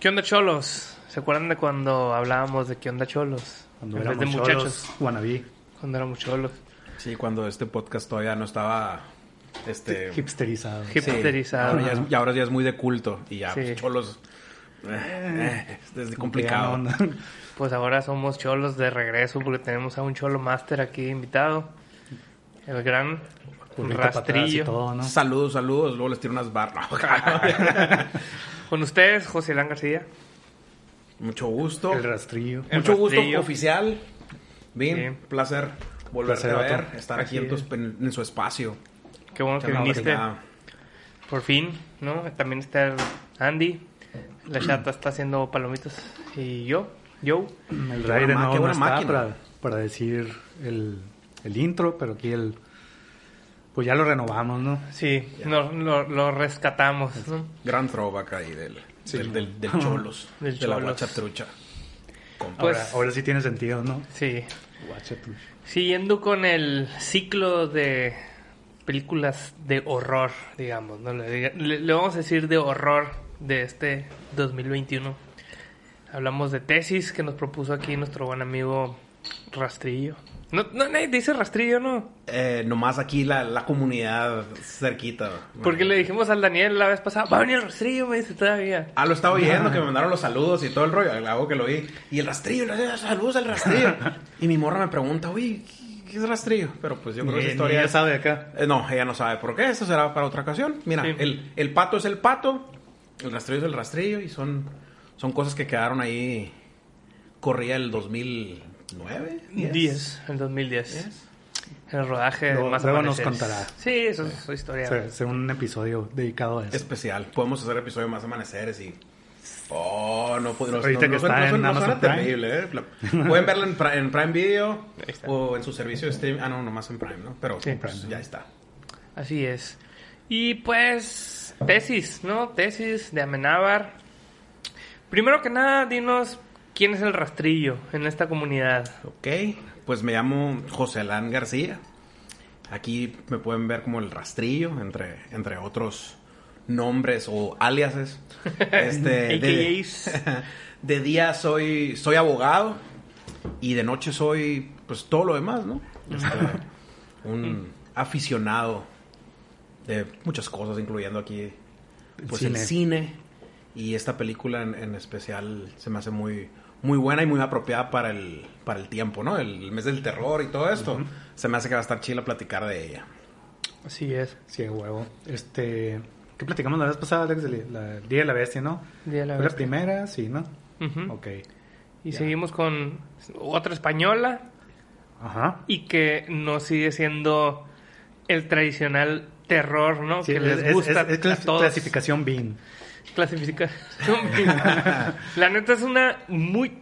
¿Qué onda, cholos? ¿Se acuerdan de cuando hablábamos de qué onda, cholos? Cuando En vez éramos de cholos, wannabe, Cuando éramos cholos. Sí, cuando este podcast todavía no estaba este hipsterizado. Hip- sí, hipsterizado. ahora ya es- y ahora ya es muy de culto y ya Sí. pues, cholos eh, eh, es complicado. no- Pues ahora somos cholos de regreso porque tenemos a un cholo máster aquí invitado. El gran y rastrillo. todo, ¿no? Saludos, saludos, luego les tiro unas barras. Con ustedes, José Lán García. Mucho gusto. El rastrillo. El Mucho gusto oficial. Bien, Sí. placer volverte Placer, a ver, estar aquí en, tu- es. en- en su espacio. Qué bueno que viniste. Por fin, ¿no? También está Andy. La chata está haciendo palomitas. Y yo, yo. El qué no buena está máquina. para, para decir el, el intro, pero aquí el... Pues ya lo renovamos, ¿no? Sí, lo, lo- lo rescatamos, ¿no? Gran throwback ahí del, del, del- del cholos, Del de la Cholos. guacha trucha. Pues- ahora, ahora sí tiene sentido, ¿no? Sí. Guacha tú. Siguiendo con el ciclo de películas de horror, digamos, ¿no? Le, diga- le- le vamos a decir de horror de este 2021. Hablamos de tesis que nos propuso aquí nuestro buen amigo Rastrillo. No, no nadie dice Rastrillo, ¿no? Eh, nomás aquí la, la comunidad cerquita. Porque le dijimos al Daniel la vez pasada, va a venir el Rastrillo, me dice todavía. Ah, lo estaba oyendo, que me mandaron los saludos y todo el rollo. Hago que lo vi. Y el rastrillo, saludos al rastrillo. y mi morra me pregunta, uy, ¿qué es rastrillo? Pero pues yo creo que esa historia ella sabe acá. Eh, no, ella no sabe por qué. Eso será para otra ocasión. Mira, Sí. el, el pato es el pato, el rastrillo es el rastrillo y son, son cosas que quedaron ahí. Corría el 2009. 10, el 2010. El rodaje de Luego- más luego nos amaneceres. contará. Sí, eso es su historia. Será, será un episodio dedicado a eso. Especial. Podemos hacer episodio más amaneceres y. Oh, no podemos. Ahorita que está en Amazon Prime. terrible, ¿eh? Pueden verlo en, en Prime Video o en su servicio de streaming. Ah, no, nomás en Prime, ¿no? Pero Sí. pues, ya está. Así es. Y pues, tesis, ¿no? Tesis de Amenábar. Primero que nada, dinos quién es el rastrillo en esta comunidad. Ok, pues me llamo José Alán García. Aquí me pueden ver como el rastrillo, entre, entre otros nombres o aliases. Este, de, de día soy, soy abogado y de noche soy pues todo lo demás, ¿no? Este, un aficionado de muchas cosas, incluyendo aquí pues el cine. cine y esta película en, en especial se me hace muy muy buena y muy apropiada para el para el tiempo, ¿no? El, mes del terror y todo esto. Se me hace que va a estar chila platicar de ella. Así es. Sí, huevo. Este... ¿Qué platicamos la vez pasada, Alex? la- Día de la Bestia, ¿no? Día de la ¿Fue Bestia. primera? Sí, ¿no? Ujú. Ok. Y seguimos con otra española Ajá. y que no sigue siendo el tradicional terror, ¿no? Sí, que es, les es- gusta es- es clas- a todos. clasificación BEAM. Clasificación. La neta es una muy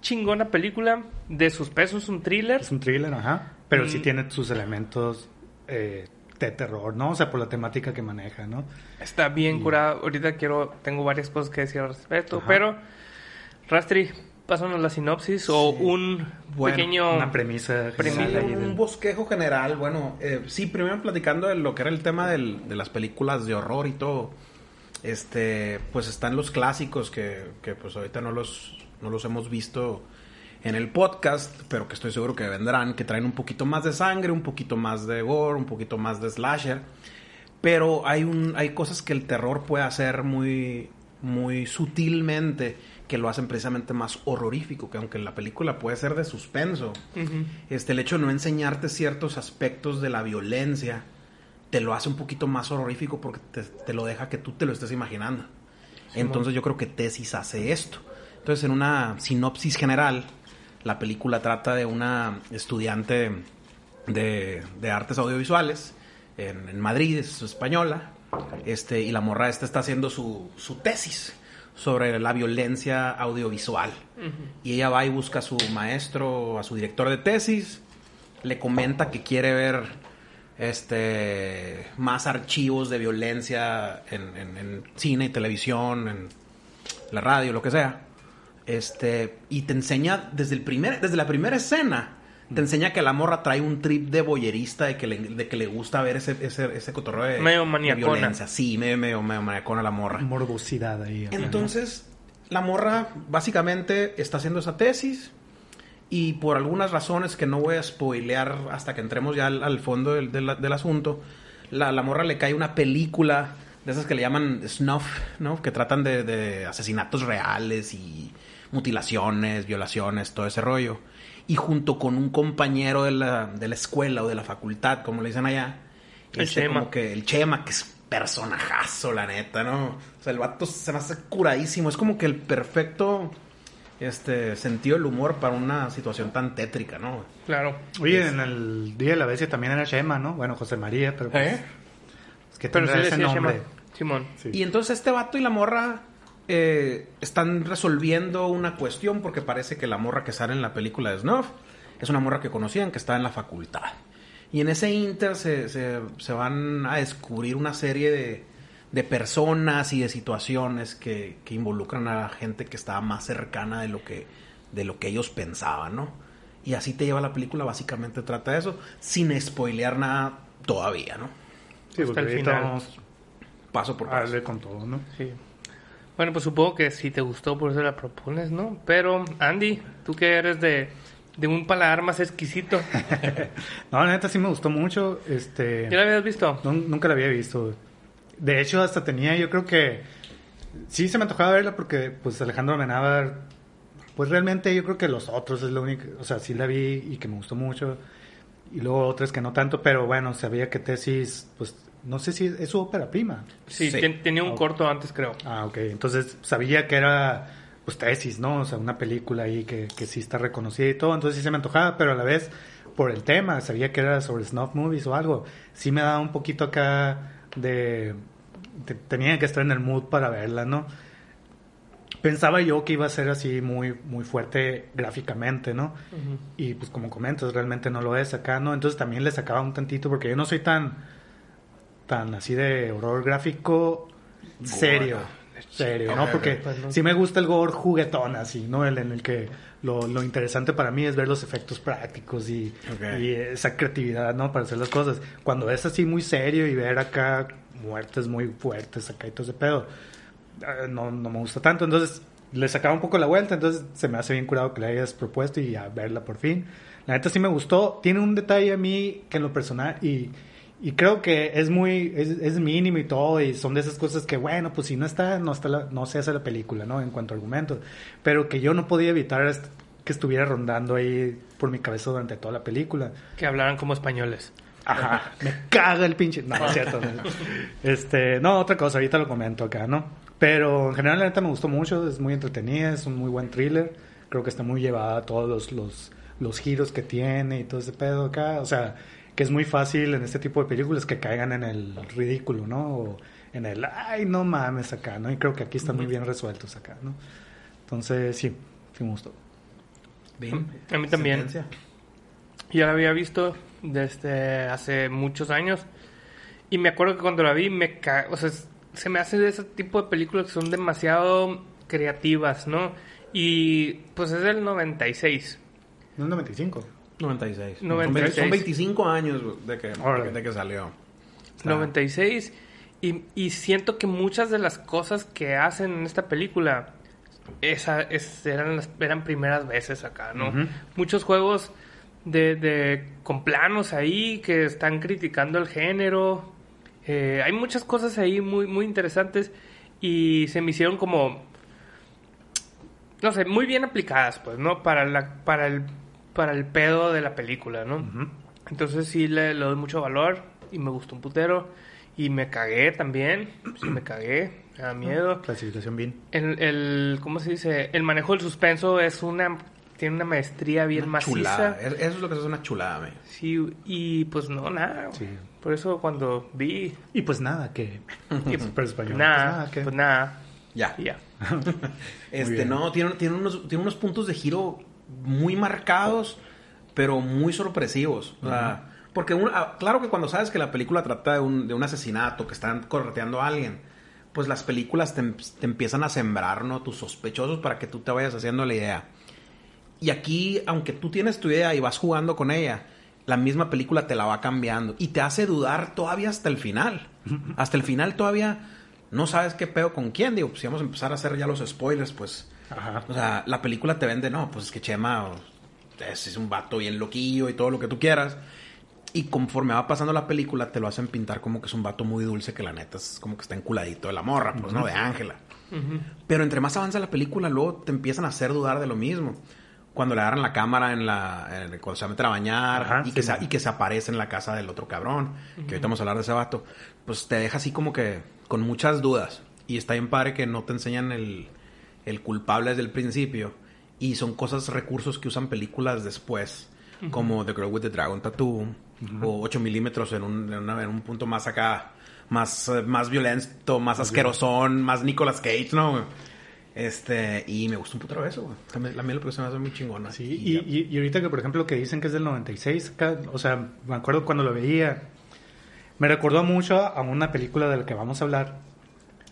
chingona película de suspenso, es un thriller. Es un thriller, ajá. Pero sí Mm. tiene sus elementos eh, de terror, ¿no? O sea, por la temática que maneja, ¿no? Está bien curado. Ahorita quiero, tengo varias cosas que decir al respecto, Ajá. pero Rastri, pásanos la sinopsis o un Bueno, pequeño Una premisa Premisa. un bosquejo general, bueno, eh, sí, primero platicando de lo que era el tema del- de las películas de horror y todo. Este, pues están los clásicos que, que pues ahorita no los, no los hemos visto en el podcast, pero que estoy seguro que vendrán, que traen un poquito más de sangre, un poquito más de gore, un poquito más de slasher. Pero hay un, hay cosas que el terror puede hacer muy, muy sutilmente que lo hacen precisamente más horrorífico, que aunque la película puede ser de suspenso, este, el hecho de no enseñarte ciertos aspectos de la violencia te lo hace un poquito más horrorífico porque te, te lo deja que tú te lo estés imaginando. Entonces yo creo que Tesis hace esto. Entonces en una sinopsis general, la película trata de una estudiante de, de artes audiovisuales en, en Madrid, es española, este, y la morra esta está haciendo su, su tesis sobre la violencia audiovisual. Y ella va y busca a su maestro, a su director de tesis, le comenta que quiere ver este más archivos de violencia en, en- en cine y televisión, en la radio, lo que sea. Este, y te enseña desde el primer, desde la primera escena, te enseña que la morra trae un trip de boyerista, de que le, de que le gusta ver ese, ese, ese cotorreo de, Medio de violencia. Sí, medio, medio, medio maniacona la morra. Morbosidad ahí. Entonces, la morra básicamente está haciendo esa tesis y por algunas razones que no voy a spoilear hasta que entremos ya al, al fondo del, del- del asunto, la, la morra le cae una película de esas que le llaman snuff, ¿no? Que tratan de, de asesinatos reales y mutilaciones, violaciones, todo ese rollo. Y junto con un compañero de la, de la escuela o de la facultad, como le dicen allá, El este, Chema. como que el Chema, que es personajazo, la neta, ¿no? O sea, el vato se me hace curadísimo. Es como que el perfecto este sentido del humor para una situación tan tétrica, ¿no? Claro. Oye, en el Día de la Bestia también era Shema, ¿no? Bueno, José María, pero pues, ¿Eh? es que Pero sí ese nombre. Shema. Simón. Sí. Y entonces este vato y la morra eh, están resolviendo una cuestión porque parece que la morra que sale en la película de Snuff es una morra que conocían que está en la facultad. Y en ese inter se, se- se van a descubrir una serie de, de personas y de situaciones que, que involucran a la gente que estaba más cercana de lo que, de lo que ellos pensaban, ¿no? Y así te lleva la película, básicamente trata de eso, sin spoilear nada todavía, ¿no? Sí, Hasta porque el ahorita final. vamos Paso por paso. darle con todo, ¿no? Sí. Bueno, pues supongo que si te gustó, por eso la propones, ¿no? Pero, Andy, tú que eres de, de un paladar más exquisito, No, la neta sí me gustó mucho. Este, ¿ya la habías visto? nun- nunca la había visto. De hecho, hasta tenía, yo creo que sí se me antojaba verla porque, pues, Alejandro Amenábar, pues realmente yo creo que los otros es lo único, o sea, sí la vi y que me gustó mucho. Y luego otras que no tanto, pero bueno, sabía que Tesis, pues, no sé si es su ópera prima. Sí, Sí. ten- tenía un corto antes, creo. Ah, ok. Entonces sabía que era, pues, tesis, ¿no? O sea, una película ahí que, que sí está reconocida y todo. Entonces sí se me antojaba, pero a la vez, por el tema, sabía que era sobre snuff movies o algo. Sí me daba un poquito acá de... te- tenía que estar en el mood para verla, ¿no? Pensaba yo que iba a ser así muy, muy fuerte gráficamente, ¿no? Y pues como comentas, realmente no lo es acá, ¿no? Entonces también le sacaba un tantito, porque yo no soy tan, tan así de horror gráfico serio. Serio, ¿no? Porque. Pues no. sí me gusta el gore juguetón así, ¿no? El en el que lo, lo interesante para mí es ver los efectos prácticos y, Ok. y esa creatividad, ¿no? Para hacer las cosas. Cuando es así muy serio y ver acá muertes muy fuertes acá y todo ese pedo, eh, no, no me gusta tanto. Entonces le sacaba un poco la vuelta, entonces se me hace bien curado que le hayas propuesto y a verla por fin. La neta sí me gustó. Tiene un detalle a mí que en lo personal y, y creo que es muy, es, es mínimo y todo y son de esas cosas que bueno, pues si no está, no está, la- no se hace la película, ¿no? En cuanto a argumentos. Pero que yo no podía evitar que estuviera rondando ahí por mi cabeza durante toda la película. Que hablaran como españoles. Ajá, me caga el pinche. No, no es cierto. no. Este, no, otra cosa, ahorita lo comento acá, ¿no? Pero en general, la neta me gustó mucho, es muy entretenida, es un muy buen thriller. Creo que está muy llevada a todos los, los, los giros que tiene y todo ese pedo acá. O sea, que es muy fácil en este tipo de películas que caigan en el ridículo, ¿no? O en el, ay, no mames acá, ¿no? Y creo que aquí están muy bien resueltos acá, ¿no? Entonces, sí, sí me gustó. Bien. A mí también. Ya la había visto desde hace muchos años. Y me acuerdo que cuando la vi, me ca... o sea, se me hace de ese tipo de películas que son demasiado creativas, ¿no? Y pues es del 96. No es 95. 96. 96. Son 25 años de que, de que salió. Está- 96. Y, y siento que muchas de las cosas que hacen en esta película esa, es- eran, las, eran primeras veces acá, ¿no? Muchos juegos de, de con planos ahí que están criticando el género. Eh, hay muchas cosas ahí muy, muy interesantes y se me hicieron como, no sé, muy bien aplicadas, pues, ¿no? Para, la, para, el, para el pedo de la película, ¿no? Entonces sí le, le doy mucho valor. y me gustó un putero. Y me cagué también. Sí, me cagué. Me da miedo. Clasificación bien. El, el, ¿cómo se dice? El manejo del suspenso es una... Tiene una maestría bien Una maciza. chulada. Es- Eso es lo que es una chulada, güey. Sí, y pues no, nada. Sí. Por eso cuando vi... Y pues nada, que... Super español. Nada, Pues que- pues nada. Ya. y ya. Este, no, tiene, tiene, unos, tiene unos puntos de giro muy marcados, pero muy sorpresivos. O sea, porque un- ah, claro que cuando sabes que la película trata de un, de un asesinato, que están correteando a alguien, pues las películas te, te empiezan a sembrar, ¿no? Tus sospechosos para que tú te vayas haciendo la idea. Y aquí, aunque tú tienes tu idea y vas jugando con ella, la misma película te la va cambiando y te hace dudar todavía hasta el final. Hasta el final todavía no sabes qué pedo con quién. Digo, pues si vamos a empezar a hacer ya los spoilers, pues. Ajá. O sea, la película te vende, no, pues es que Chema es, es un vato bien loquillo y todo lo que tú quieras. Y conforme va pasando la película, te lo hacen pintar como que es un vato muy dulce, que la neta es como que está enculadito de la morra, pues, ¿no? De Ángela. Pero entre más avanza la película, luego te empiezan a hacer dudar de lo mismo. Cuando le agarran la cámara en la... en- cuando se va a meter a bañar Ajá, y, que sí, se, man. y que se aparece en la casa del otro cabrón. Que ahorita vamos a hablar de ese vato. Pues te deja así como que con muchas dudas. Y está bien padre que no te enseñan el, el culpable desde el principio. Y son cosas, recursos que usan películas después. Como The Girl with the Dragon Tattoo. O 8 milímetros en un, en, una- en un punto más acá. Más, más violento, más asquerosón, más Nicolas Cage, ¿no? Este, y me gustó un putero eso, güey. A mí, la producción me hace muy chingona. Sí, y, y, y ahorita que por ejemplo que dicen que es del 96, acá, o sea, me acuerdo cuando lo veía, me recordó mucho a una película de la que vamos a hablar,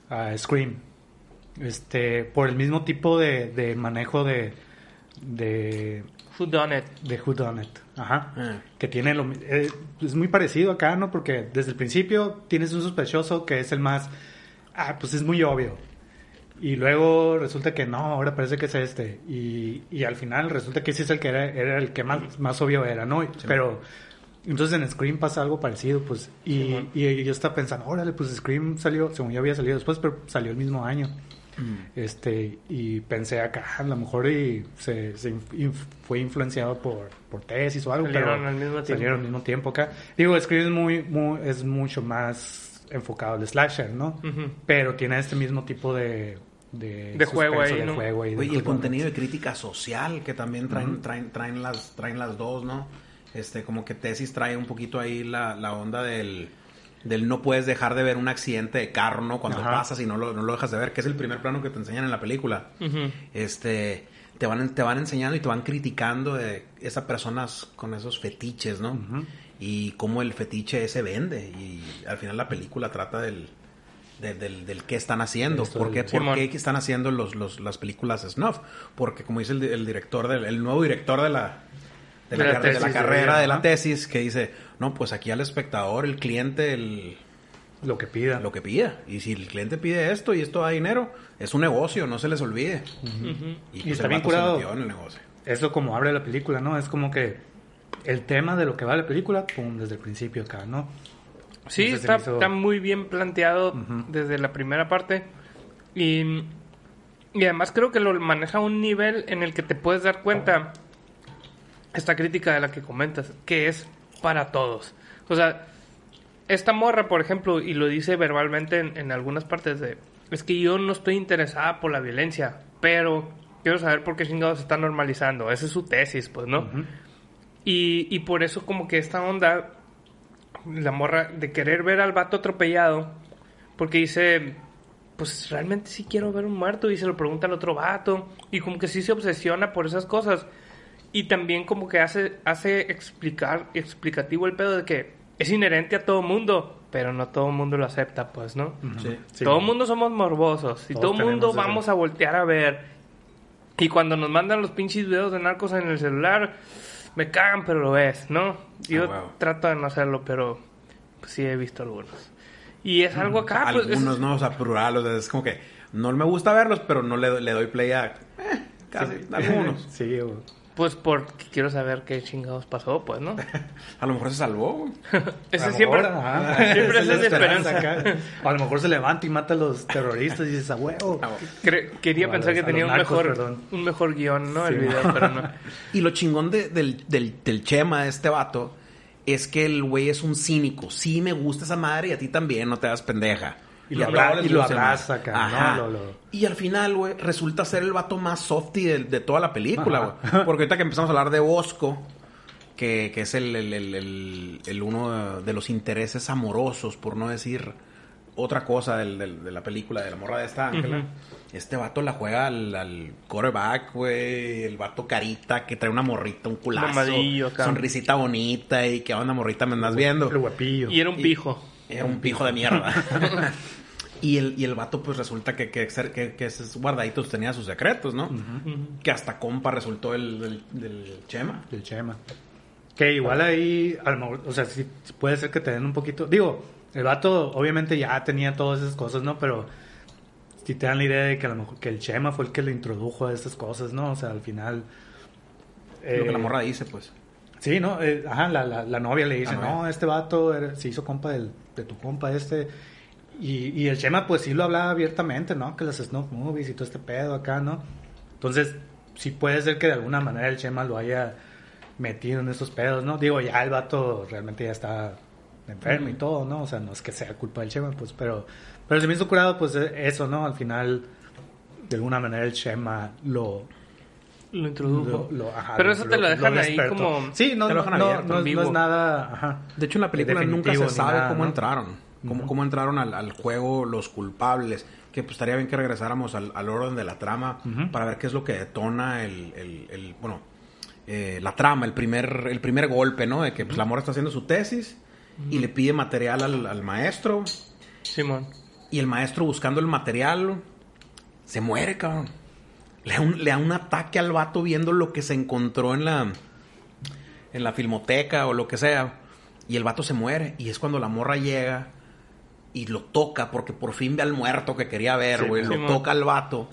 a Scream, este, por el mismo tipo de, de manejo de, de, Who done it? de Who Done It, ajá, Ah. que tiene lo, eh, es muy parecido acá, ¿no? Porque desde el principio tienes un sospechoso que es el más, ah, pues es muy obvio. Y luego resulta que no, ahora parece que es este. Y, y al final resulta que sí es el que era, era el que más, más obvio era, ¿no? Pero entonces en Scream pasa algo parecido, pues. Y, y yo estaba pensando, órale, pues Scream salió, según yo había salido después, pero salió el mismo año. Este, y pensé acá, a lo mejor y se, se inf- inf- fue influenciado por, por tesis o algo, Salieron pero al mismo tiempo. salieron al mismo tiempo acá. Digo, Scream es muy, muy, es mucho más enfocado al slasher, ¿no? Pero tiene este mismo tipo de... De, De juego suspenso, ahí, de ¿no? juego ahí, de Oye, y el contenido de crítica social que también traen, traen, traen las, traen las dos, ¿no? Este, como que tesis trae un poquito ahí la, la onda del, del no puedes dejar de ver un accidente de carro, ¿no? Cuando Ajá. pasas y no lo, no lo dejas de ver, que es el primer plano que te enseñan en la película. Este, te van, te van enseñando y te van criticando de esas personas con esos fetiches, ¿no? Y cómo el fetiche se vende. Y al final la película trata del, de- del, del qué están haciendo. ¿Por qué, por qué están haciendo los, los- las películas snuff? Porque como dice el, di- el director, del, el nuevo director de la, de la, De la car- de la tesis, carrera, de- de la tesis, que dice, no, pues aquí al espectador, el cliente, el, Lo que pida. lo que pida. Y si el cliente pide esto y esto da dinero, es un negocio, no se les olvide. Y, pues, está el bien curado. metió en el negocio. Eso como abre la película, ¿no? Es como que el tema de lo que va la película, pum, desde el principio acá, ¿no? Sí, Entonces está, hizo- está muy bien planteado desde la primera parte. Y, y además creo que lo maneja a un nivel en el que te puedes dar cuenta, esta crítica de la que comentas, que es para todos. O sea, esta morra, por ejemplo, y lo dice verbalmente en, en algunas partes de, es que yo no estoy interesada por la violencia, pero quiero saber por qué chingados se está normalizando. Esa es su tesis, pues, ¿no? y, y por eso como que esta onda la morra de querer ver al vato atropellado porque dice pues realmente sí quiero ver un muerto y se lo pregunta al otro vato y como que sí se obsesiona por esas cosas y también como que hace hace explicar explicativo el pedo de que es inherente a todo mundo pero no todo mundo lo acepta pues no Sí. Sí. todo mundo somos morbosos y Todos todo el mundo vamos a voltear a ver y cuando nos mandan los pinches videos de narcos en el celular me cagan pero lo ves no yo Ah, huevo. trato de no hacerlo pero pues, sí he visto algunos y es algo acá pues, es- Algunos, ¿no? O sea, plural, o sea, es como que no me gusta verlos, pero no le, le doy play a... eh, casi, algunos. Sí, pues porque quiero saber qué chingados pasó pues no A lo mejor se salvó. ese siempre ajá. siempre Esa es de esperanza acá. O a lo mejor se levanta y mata a los terroristas y dices, a huevo. Cre- quería pensar que a tenía los un narcos, mejor perdón. un mejor guion no el video pero no Y lo chingón de- del, del, del Chema, de este vato, es que el güey es un cínico. Sí me gusta esa madre y a ti también, no te das pendeja. Y lo abra- y lo abraza acá, ¿no? Ajá. Lo- lo- Y al final, güey, resulta ser el vato más softy de, de toda la película, güey. Porque ahorita que empezamos a hablar de Bosco, que, que es el, el- el- el- el uno de los intereses amorosos, por no decir otra cosa del- del- de la película de la morra de esta Ángela. Este vato la juega al, al quarterback, güey. El vato carita que trae una morrita, un culazo. Mamadillo. Sonrisita bonita y que onda morrita me andas viendo. El guapillo. Y era un pijo. Era un pijo de mierda. y, el, y el vato, pues resulta que, que, que, que esos guardaditos tenía sus secretos, ¿no? Que hasta compa resultó el del, del Chema. Del Chema. Que igual ahí, a lo mejor, o sea, sí, puede ser que te den un poquito. Digo, el vato obviamente ya tenía todas esas cosas, ¿no? Pero si te dan la idea de que a lo mejor que el Chema fue el que le introdujo a esas cosas, ¿no? O sea, al final. Lo que eh, la morra dice, pues. Sí, ¿no? Eh, ajá, la, la, la novia le dice, no, este vato era- se hizo compa del- de tu compa este. Y, y el Chema, pues sí lo hablaba abiertamente, ¿no? Que las snuff movies y todo este pedo acá, ¿no? Entonces, sí puede ser que de alguna manera el Chema lo haya metido en esos pedos, ¿no? Digo, ya el vato realmente ya está enfermo y todo, ¿no? O sea, no es que sea culpa del Chema, pues, pero, pero se me hizo curado, pues, eh, eso, ¿no? Al final, de alguna manera el Chema lo, Lo introdujo. lo- lo- ajá, Pero eso te lo dejan ahí como- Sí, no, te lo no, dejan no, abierto, no es, vivo. no es nada... Ajá. De hecho, en la película nunca se sabe nada, cómo ¿no? entraron. Cómo, cómo entraron al, al juego los culpables. Que pues estaría bien que regresáramos al, al orden de la trama para ver qué es lo que detona el, el- el- bueno, eh, la trama, el primer, el primer golpe, ¿no? De que pues, la morra está haciendo su tesis y le pide material al, al maestro. Simón. Y el maestro buscando el material se muere, cabrón. Le da, un, le da un ataque al vato viendo lo que se encontró en la, en la filmoteca o lo que sea. Y el vato se muere. Y es cuando la morra llega y lo toca porque por fin ve al muerto que quería ver, güey. sí, lo toca al vato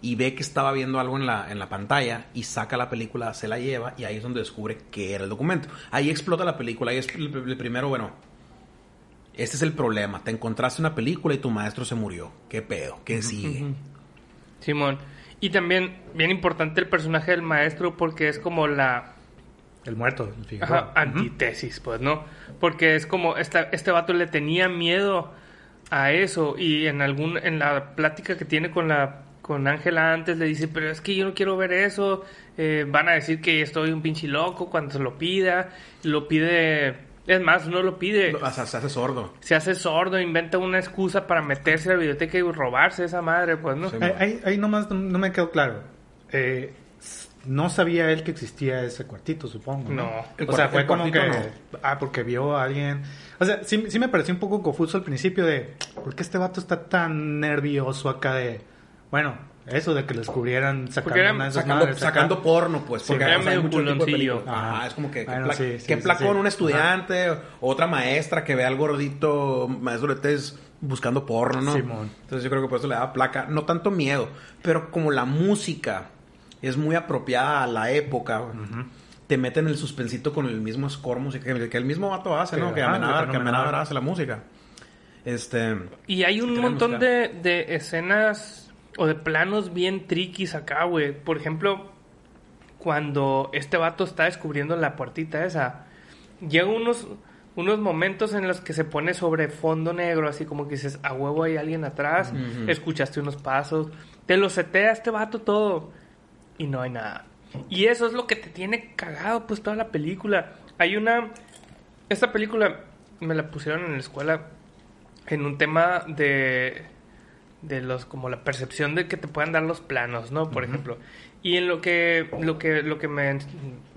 y ve que estaba viendo algo en la, en la pantalla y saca la película, se la lleva y ahí es donde descubre que era el documento. Ahí explota la película. Ahí es el, el primero, bueno, este es el problema. Te encontraste una película y tu maestro se murió. ¿Qué pedo? ¿Qué sigue? Simón. Y también, bien importante el personaje del maestro porque es como la El muerto, el ajá, antítesis, pues, ¿no? Porque es como esta, este vato le tenía miedo a eso y en algún en la plática que tiene con la con Ángela antes le dice, pero es que yo no quiero ver eso, eh, van a decir que estoy un pinche loco cuando se lo pida, lo pide, es más, no lo pide, o sea, se hace sordo. se hace sordo, inventa una excusa para meterse a la biblioteca y robarse esa madre, pues, ¿no? Sí. Ahí, nomás no, me quedó claro. Eh, no sabía él que existía ese cuartito, supongo. No. No. O sea, fue como que. Ah, porque vio a alguien. O sea, sí, sí me pareció un poco confuso al principio de. ¿Por qué este vato está tan nervioso acá de. Bueno, eso de que lo descubrieran sacando era esas Sacando, madres porno, pues. Sí, Porque era sea, hay medio culoncillo. Ajá, es como que, que, Bueno, pla- sí, sí, que sí, placón sí. un estudiante, o otra maestra que ve al gordito maestro de test buscando porno, ¿no? Simón. Entonces yo creo que por eso le da placa, no tanto miedo, pero como la música es muy apropiada a la época, te meten el suspensito con el mismo score musical que, que el mismo vato hace, ¿no? Que ajá, Amenábar, que Amenábar. Hace la música. Este... Y hay un Sí, montón de, de escenas o de planos bien triquis acá, güey. Por ejemplo, cuando este vato está descubriendo la puertita esa, llega unos, unos momentos en los que se pone sobre fondo negro, así como que dices, a huevo hay alguien atrás, escuchaste unos pasos, te lo setea este vato todo y no hay nada. Y eso es lo que te tiene cagado, pues, toda la película. Hay una... Esta película me la pusieron en la escuela en un tema de de los como la percepción de que te puedan dar los planos, ¿no? Por ejemplo. Y en lo que lo que lo que me,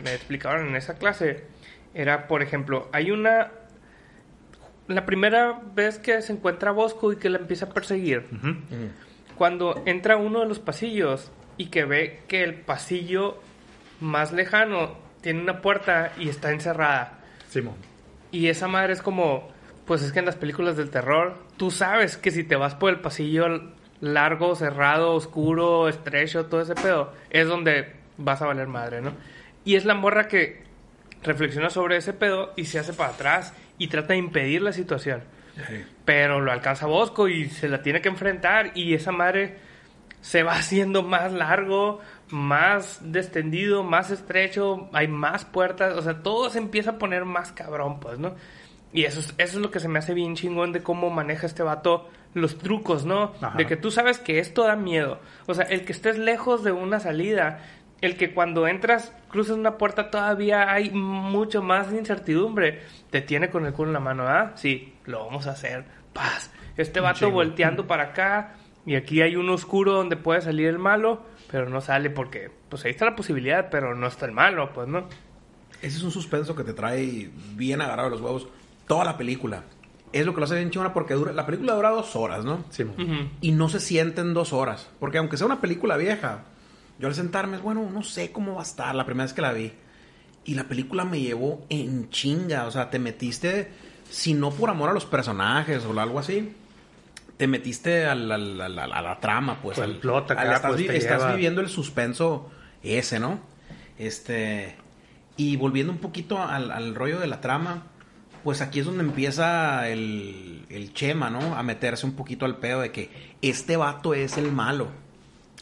me explicaron en esa clase era, por ejemplo, hay una la primera vez que se encuentra a Bosco y que la empieza a perseguir, cuando entra uno de los pasillos y que ve que el pasillo más lejano tiene una puerta y está encerrada. Simón. Y esa madre es como, pues es que en las películas del terror, tú sabes que si te vas por el pasillo largo, cerrado, oscuro, estrecho, todo ese pedo, es donde vas a valer madre, ¿no? Y es la morra que reflexiona sobre ese pedo y se hace para atrás y trata de impedir la situación. Pero lo alcanza Bosco y se la tiene que enfrentar y esa madre se va haciendo más largo, más descendido, más estrecho, hay más puertas, o sea, todo se empieza a poner más cabrón, pues, ¿no? Y eso es, eso es lo que se me hace bien chingón de cómo maneja este vato los trucos, ¿no? Ajá. De que tú sabes que esto da miedo. O sea, el que estés lejos de una salida, el que cuando entras, cruzas una puerta, todavía hay mucho más incertidumbre. Te tiene con el culo en la mano, ¿ah? Sí, lo vamos a hacer. Paz. Este vato chingo. volteando para acá. Y aquí hay un oscuro donde puede salir el malo, pero no sale porque, pues ahí está la posibilidad, pero no está el malo, pues, ¿no? Ese es un suspenso que te trae bien agarrado de los huevos toda la película. Es lo que lo hace bien chingona porque dura, la película dura dos horas, ¿no? Sí, mo. Ujú. Y no se sienten dos horas. Porque aunque sea una película vieja, yo al sentarme, bueno, no sé cómo va a estar la primera vez que la vi. Y la película me llevó en chinga. O sea, te metiste, si no por amor a los personajes o algo así, te metiste al- al- al- al- a la trama, pues. Al- plot acá, al- estás, pues, vi- estás lleva- viviendo el suspenso ese, ¿no? Este. Y volviendo un poquito al, al rollo de la trama, pues aquí es donde empieza el, el Chema, ¿no? A meterse un poquito al pedo de que este vato es el malo.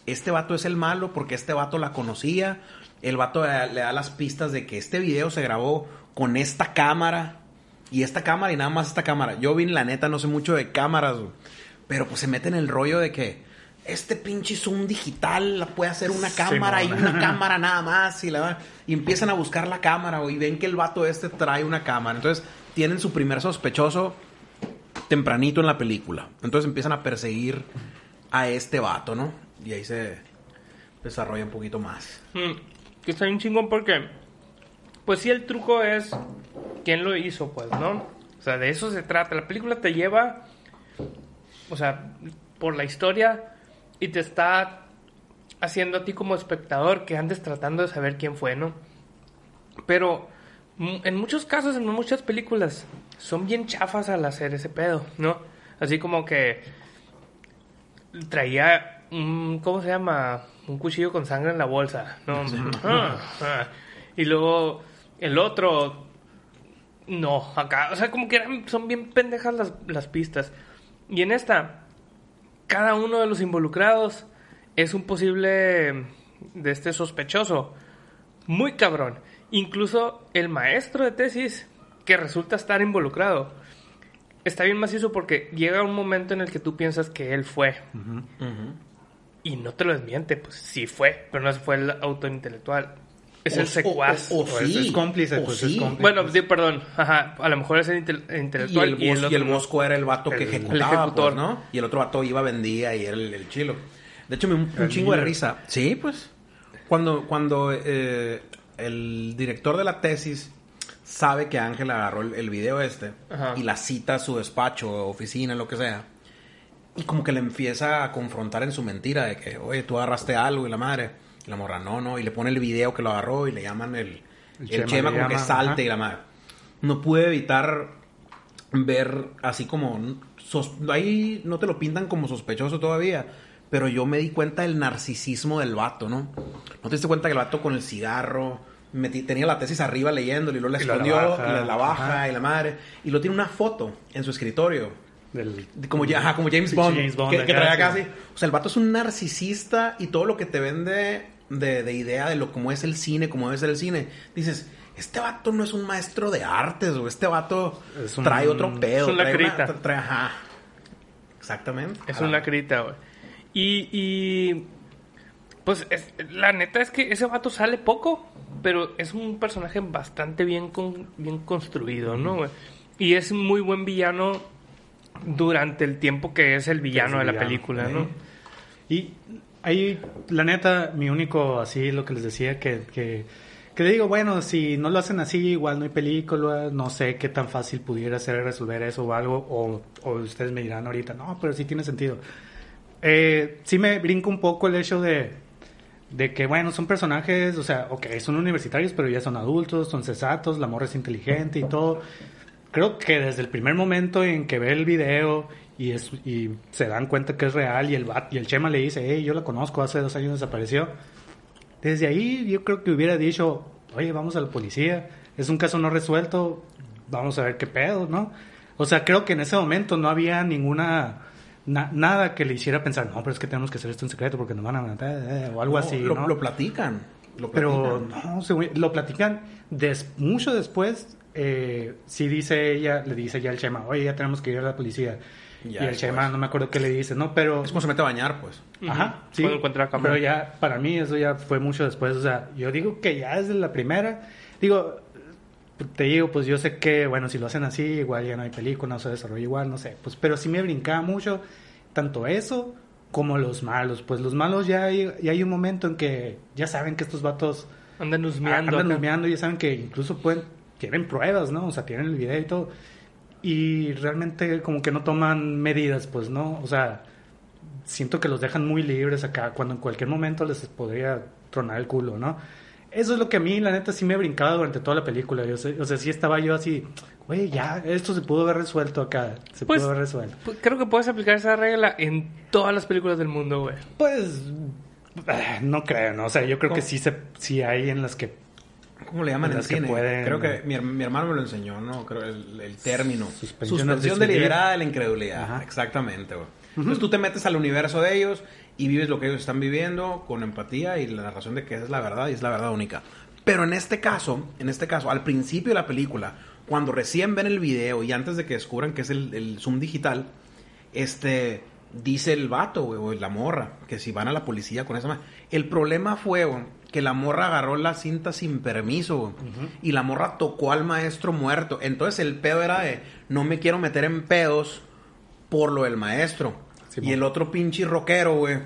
Este vato es el malo porque este vato la conocía. El vato le, da las pistas de que este video se grabó con esta cámara. Y esta cámara y nada más esta cámara. Yo vi, la neta, no sé mucho de cámaras. Pero pues se mete en el rollo de que este pinche zoom digital la puede hacer una cámara y una cámara nada más. Y, la, y empiezan a buscar la cámara. Y ven que el vato este trae una cámara. Entonces tienen su primer sospechoso tempranito en la película. Entonces empiezan a perseguir a este vato, ¿no? Y ahí se desarrolla un poquito más. Mm, que está bien chingón porque, pues sí, el truco es quién lo hizo, pues, ¿no? O sea, de eso se trata. La película te lleva, o sea, por la historia y te está haciendo a ti como espectador que andes tratando de saber quién fue, ¿no? Pero mm, en muchos casos, en muchas películas, son bien chafas al hacer ese pedo, ¿no? Así como que traía un, ¿cómo se llama? Un cuchillo con sangre en la bolsa, ¿no? Ah, ah. Y luego el otro, no, acá, o sea, como que eran- son bien pendejas las, las pistas. Y en esta, cada uno de los involucrados es un posible de este sospechoso. Muy cabrón. Incluso el maestro de tesis que resulta estar involucrado. Está bien macizo porque llega un momento en el que tú piensas que él fue. Y no te lo desmiente, pues sí fue, pero no fue el autor intelectual. Es O- el secuaz. o- o- o O es- sí, es cómplice, o pues sí. es cómplice. Bueno, sí, perdón. Ajá, a lo mejor es el inte- el Y intelectual el, y el, y el. Bosco era el vato que El- ejecutaba, el ejecutor. pues, ¿no? Y el otro vato iba, vendía y era el, el chilo. De hecho, me un, un chingo de risa. Sí, pues. Cuando, cuando eh, el director de la tesis sabe que Ángel agarró el, el video este Ajá. y la cita a su despacho, oficina, lo que sea. Y como que le empieza a confrontar en su mentira de que, oye, tú agarraste algo y la madre. Y la morra, no, no. Y le pone el video que lo agarró y le llaman el, El el Chema como que salte ajá. y la madre. No pude evitar ver así como... sos- ahí no te lo pintan como sospechoso todavía. Pero yo me di cuenta del narcisismo del vato, ¿no? ¿No te diste cuenta que el vato con el cigarro... metí- tenía la tesis arriba leyéndole y luego la Y luego la escondió, baja, y la, la baja y la madre. Y lo tiene una foto en su escritorio. Del- Como, ya- ajá, como James Bond, James Bond que, que trae así. O sea, el vato es un narcisista y todo lo que te vende de, de idea de lo como es el cine, como debe ser el cine. Dices, este vato no es un maestro de artes, o este vato Es un- trae otro pedo. es un trae una- lacrita. tra- trae- ajá. Exactamente. Es Ah. una crita, güey. Y, y pues es- la neta es que ese vato sale poco, pero es un personaje bastante bien, con- bien construido, ¿no? güey? Y es un muy buen villano durante el tiempo que es el villano el de la villano, película. ¿no? Y ahí, la neta, mi único, así, lo que les decía, que, que, que le digo, bueno, si no lo hacen así, igual no hay película, no sé qué tan fácil pudiera ser resolver eso o algo, o, o ustedes me dirán ahorita, no, pero sí tiene sentido. Eh, sí me brinca un poco el hecho de, de que, bueno, son personajes, o sea, ok, son universitarios, pero ya son adultos, son cesatos, la morra es inteligente y todo. Creo que desde el primer momento en que ve el video y, es, y se dan cuenta que es real y el, y el Chema le dice, hey, yo la conozco, hace dos años desapareció. Desde ahí yo creo que hubiera dicho, oye, vamos a la policía, es un caso no resuelto, vamos a ver qué pedo, ¿no? O sea, creo que en ese momento no había ninguna na- nada que le hiciera pensar, no, pero es que tenemos que hacer esto en secreto porque nos van a matar, eh, o algo No, así, Lo, ¿no? lo platican. Lo Pero no, lo platican des- mucho después. Eh, sí dice ella, le dice ya el Chema, oye, ya tenemos que ir a la policía. Ya y el. Chema, no me acuerdo qué le dice, ¿no? Pero... Es como se mete a bañar, pues. Ajá, sí. Cuando encuentra la cámara. Pero ya, para mí, eso ya fue mucho después. O sea, yo digo que ya desde la primera. Digo, te digo, pues yo sé que, bueno, si lo hacen así, igual ya no hay película, no se desarrolla igual, no sé. Pues, pero sí me brincaba mucho, tanto eso como los malos. Pues los malos ya hay, ya hay un momento en que ya saben que estos vatos Andan husmeando. andan acá. husmeando y ya saben que incluso pueden, tienen pruebas, ¿no? O sea, tienen el video y todo. Y realmente como que no toman medidas, pues, ¿no? O sea, siento que los dejan muy libres acá, cuando en cualquier momento les podría tronar el culo, ¿no? Eso es lo que a mí, la neta, sí me brincaba durante toda la película. Yo sé- o sea, sí estaba yo así, güey, ya, esto se pudo haber resuelto acá. Se Pues- pudo haber resuelto. Pues, Creo que puedes aplicar esa regla en todas las películas del mundo, güey. Pues, ah, no creo, ¿no? O sea, yo creo que sí, se, sí hay en las que ¿Cómo le llaman en cine? pueden- Creo que mi, mi hermano me lo enseñó, ¿no? Creo el, el término. Suspensión Suspensión, de deliberada de la incredulidad. Ajá. Exactamente, güey. Entonces tú te metes al universo de ellos y vives lo que ellos están viviendo con empatía y la narración de que esa es la verdad y es la verdad única. Pero en este caso, en este caso, al principio de la película, cuando recién ven el video y antes de que descubran que es el, el Zoom digital, este dice el vato, güey, o la morra, que si van a la policía con esa El problema fue, güey, que la morra agarró la cinta sin permiso, y la morra tocó al maestro muerto. Entonces el pedo era de, no me quiero meter en pedos por lo del maestro. Y el otro pinche rockero, güey.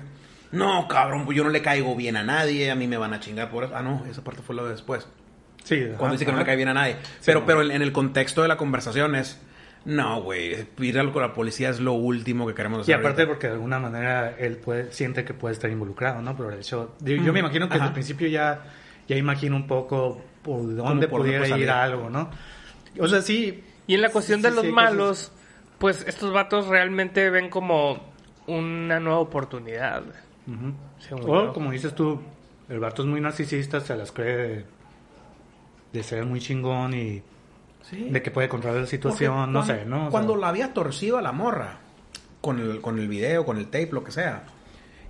No, cabrón, pues yo no le caigo bien a nadie, a mí me van a chingar por eso. Ah, no, esa parte fue lo de después. Sí, Cuando ajá, dice que no le cae bien a nadie. Pero, pero en, en el contexto de la conversación es, no, güey, ir al- con la policía es lo último que queremos Y hacer. aparte ahorita. porque de alguna manera él puede, siente que puede estar involucrado, ¿no? Pero. Yo, yo me imagino que Ajá. desde el principio ya, ya imagino un poco por dónde por pudiera ir algo, ¿no? O sea, sí... Y en la cuestión Sí, de sí, los sí, hay cosas- malos, pues estos vatos realmente ven como una nueva oportunidad. Según O yo. como dices tú, el vato es muy narcisista, se las cree de, de ser muy chingón y Sí. de que puede controlar la situación, Porque no sé, ¿no? O sea, Cuando la había torcido a la morra, con el, con el video, con el tape, lo que sea,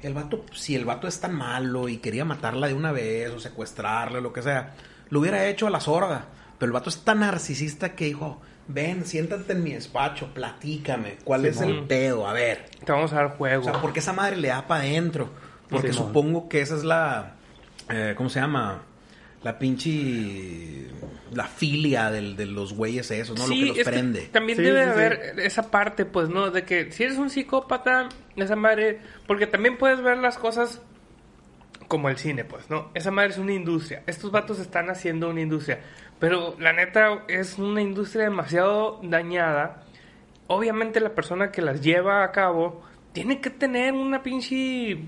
el vato, si el vato es tan malo y quería matarla de una vez o secuestrarla, lo que sea, lo hubiera hecho a la sorda. Pero el vato es tan narcisista que dijo, ven, siéntate en mi despacho, platícame, ¿cuál es el pedo? A ver. Te vamos a dar juego. O sea, porque esa madre le da para adentro. Porque Simón. supongo que esa es la. eh, ¿Cómo se llama? La pinche. La filia del- de los güeyes esos, ¿no? Sí, Lo que los es que prende. también Sí, debe sí, sí. haber esa parte, pues, ¿no? De que si eres un psicópata, esa madre... Porque también puedes ver las cosas como el cine, pues, ¿no? Esa madre es una industria. Estos vatos están haciendo una industria. Pero la neta es una industria demasiado dañada. Obviamente la persona que las lleva a cabo tiene que tener una pinche...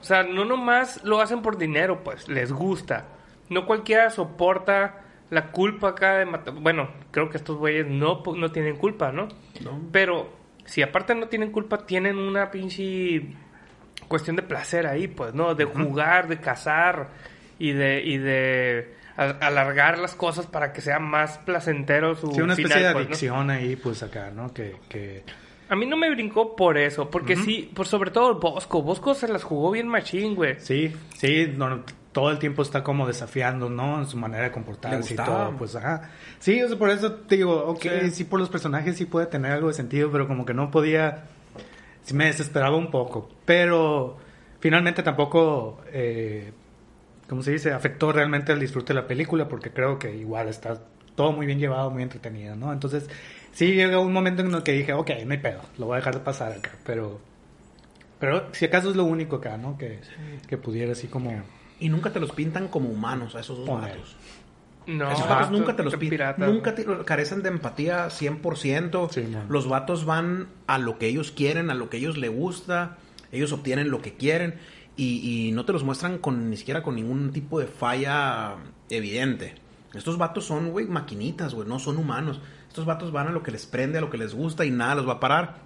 O sea, no nomás lo hacen por dinero, pues, les gusta. No cualquiera soporta la culpa acá de matar. Bueno, creo que estos güeyes no, no tienen culpa, ¿no? No. Pero si aparte no tienen culpa, tienen una pinche cuestión de placer ahí, pues, ¿no? De jugar, de cazar y de, y de alargar las cosas para que sea más placentero su Sí, una especie final, de pues, ¿no? adicción ahí, pues acá, ¿no? Que, que... A mí no me brincó por eso, porque sí, por sobre todo Bosco. Bosco se las jugó bien machín, güey. Sí, sí, no, todo el tiempo está como desafiando, ¿no? En su manera de comportarse y todo, pues ajá. Sí, o sea, por eso te digo, ok, Sí. sí. por los personajes sí puede tener algo de sentido, pero como que no podía, sí me desesperaba un poco, pero finalmente tampoco, eh, ¿cómo se dice? Afectó realmente el disfrute de la película, porque creo que igual está todo muy bien llevado, muy entretenido, ¿no? Entonces, sí llegó un momento en el que dije, ok, no hay pedo, lo voy a dejar de pasar acá, pero... Pero si acaso es lo único acá, ¿no? Que, que pudiera así como... Y nunca te los pintan como humanos a esos dos vatos. No, Esos vatos nunca te los pintan. Nunca te- carecen de empatía 100%. Sí, man. los vatos van a lo que ellos quieren, a lo que ellos les gusta. Ellos obtienen lo que quieren. Y, y no te los muestran con ni siquiera con ningún tipo de falla evidente. Estos vatos son, güey, maquinitas, güey, no son humanos. Estos vatos van a lo que les prende, a lo que les gusta y nada los va a parar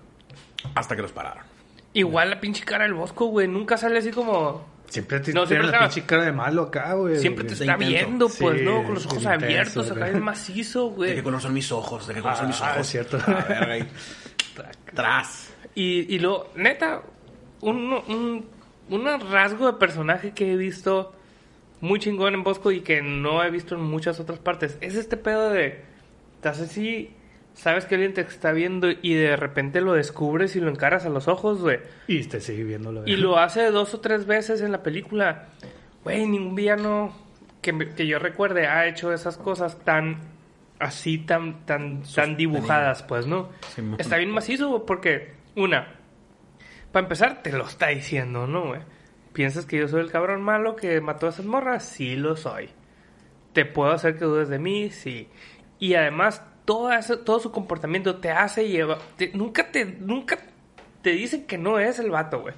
hasta que los pararon. Igual la pinche cara del Bosco, güey. Nunca sale así como. Siempre te No, tiene siempre la está- pinche cara de malo acá, güey. Siempre te de está viendo, pues, Sí, ¿no? Con los ojos intenso, abiertos, acá bien macizo, ¿De güey. qué color son mis ojos? ¿De qué color son mis Ah, ojos? es cierto. A ver, güey. Tras. Y, y luego, neta, un, un, un rasgo de personaje que he visto muy chingón en Bosco y que no he visto en muchas otras partes. Es este pedo de. Estás así, sabes que alguien te está viendo y de repente lo descubres y lo encaras a los ojos, güey. Y te sigue viéndolo. Y lo hace dos o tres veces en la película. Güey, ningún villano que, que yo recuerde ha hecho esas cosas tan así, tan, tan, tan dibujadas, pues, ¿no? Simón. Está bien macizo, güey, porque, una, para empezar, te lo está diciendo, ¿no, güey? ¿Piensas que yo soy el cabrón malo que mató a esas morras? Sí lo soy. ¿Te puedo hacer que dudes de mí? Sí. Y además, todo, eso- todo su comportamiento te hace llevar... te- nunca, te, nunca te dicen que no es el vato, güey.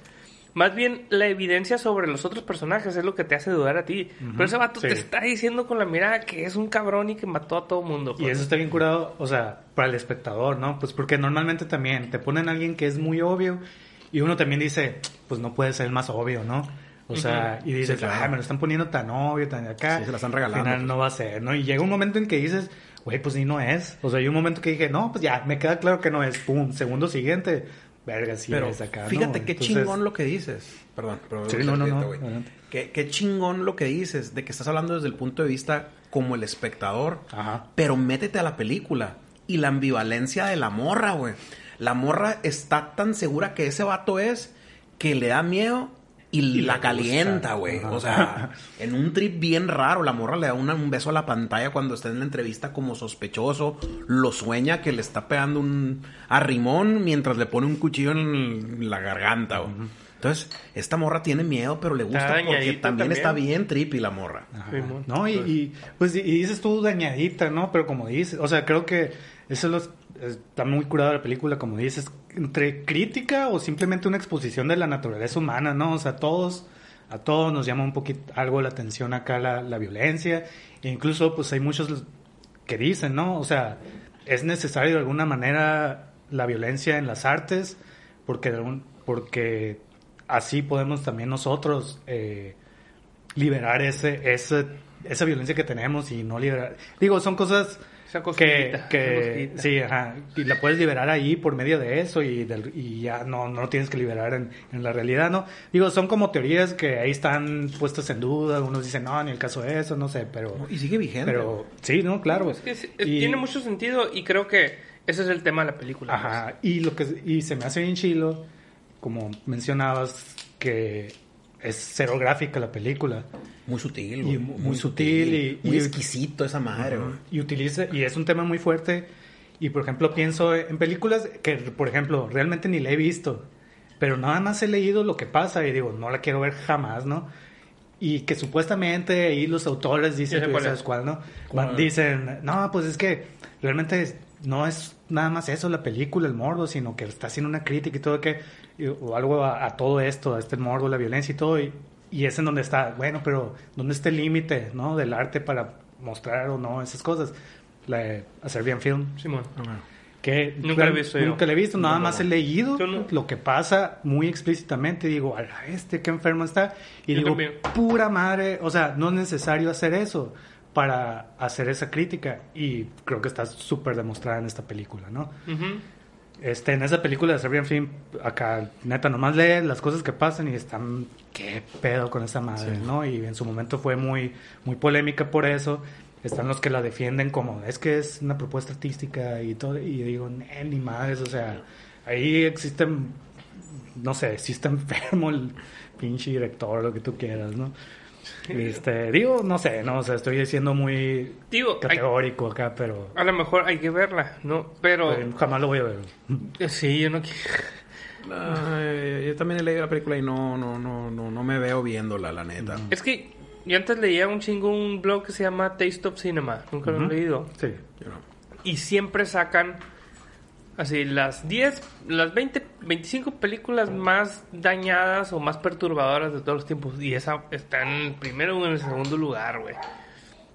Más bien, la evidencia sobre los otros personajes es lo que te hace dudar a ti. Pero ese vato sí. te está diciendo con la mirada que es un cabrón y que mató a todo mundo. Y pues. eso está bien curado, o sea, para el espectador, ¿no? Pues porque normalmente también te ponen a alguien que es muy obvio y uno también dice, pues no puede ser el más obvio, ¿no? O sea, y dices, Sí, claro. ah, me lo están poniendo tan obvio, tan acá. Sí, se la están regalando, Al final pues. no va a ser, ¿no? Y llega un momento en que dices, güey, pues sí, no es. O sea, hay un momento que dije, no, pues ya, me queda claro que no es. Pum, segundo siguiente, verga, sí Pero es acá, ¿no? fíjate qué Entonces- chingón lo que dices. Perdón, pero Sí, no, no, no. Qué, qué chingón lo que dices, de que estás hablando desde el punto de vista como el espectador. Ajá. Pero métete a la película. Y la ambivalencia de la morra, güey. La morra está tan segura que ese vato es que le da miedo y, Y la calienta, güey. O sea, en un trip bien raro, la morra le da una- un beso a la pantalla cuando está en la entrevista como sospechoso. Lo sueña que le está pegando un arrimón mientras le pone un cuchillo en la garganta, güey. Entonces, esta morra tiene miedo, pero le gusta porque también, también. está bien trippy la morra. Ajá. No, y, y, pues y dices tú dañadita, ¿no? Pero como dices, o sea, creo que eso es lo- está muy curado la película, como dices, entre crítica o simplemente una exposición de la naturaleza humana, ¿no? O sea, todos, a todos nos llama un poquito algo la atención acá la, la violencia, e incluso pues hay muchos que dicen, ¿no? O sea, es necesario de alguna manera la violencia en las artes, porque, porque así podemos también nosotros eh, liberar ese, ese, esa violencia que tenemos y no liberar. Digo, son cosas Esa que, que esa sí, ajá, y la puedes liberar ahí por medio de eso y, del- y ya no, no lo tienes que liberar en, en la realidad, ¿no? Digo, son como teorías que ahí están puestas en duda, unos dicen, no, ni el caso de eso, no sé, pero... Y sigue vigente. Pero sí, no, claro. Es que sí, es- Y- tiene mucho sentido y creo que ese es el tema de la película. pues. Ajá, y lo que y se me hace bien chilo, como mencionabas, que es cero gráfica la película. Muy sutil, Y güey. mu- muy sutil y- Muy y- exquisito esa madre, güey. Y utiliza, y es un tema muy fuerte. Y por ejemplo, pienso en películas que, por ejemplo, realmente ni la he visto. Pero nada más he leído lo que pasa y digo, no la quiero ver jamás, ¿no? Y que supuestamente ahí los autores dicen, tú cuál sabes cuál, ¿no? Dicen, no, pues es que realmente no es nada más eso la película, el morbo, sino que está haciendo una crítica y todo que, o algo a, a todo esto, a este morbo, la violencia y todo. Y, y es en donde está, bueno, pero ¿dónde está el límite, ¿no? Del arte para mostrar o no esas cosas. La a Serbian Film, Simón. que Nunca la he visto. Nunca la he visto, nada No, más no. he leído no. lo que pasa muy explícitamente. Digo, a la este, qué enfermo está. Y Yo digo, también. pura madre, o sea, no es necesario hacer eso para hacer esa crítica. Y creo que está súper demostrada en esta película, ¿no? Ujú. Este, en esa película de Serbian Film, acá, neta, nomás lee las cosas que pasan y están, qué pedo con esa madre, Sí. ¿no? Y en su momento fue muy, muy polémica por eso. Están los que la defienden como, es que es una propuesta artística y todo, y digo, "Nee, ni madres, o sea, ahí existen, no sé, si está enfermo el pinche director, lo que tú quieras, ¿no? Este, digo, no sé, no, o sea, estoy diciendo muy Digo, hay- categórico acá, pero a lo mejor hay que verla, ¿no? Pero eh, jamás lo voy a ver. eh, sí, yo no quiero. Ay, yo también he leído la película y no, no, no, no, no me veo viéndola, la neta. Es que yo antes leía un chingo un blog que se llama Taste of Cinema. Nunca lo he leído. Sí. Yo no. Y siempre sacan así las 10, las 20, 25 películas más dañadas o más perturbadoras de todos los tiempos. Y esa está en el primero o en el segundo lugar, güey.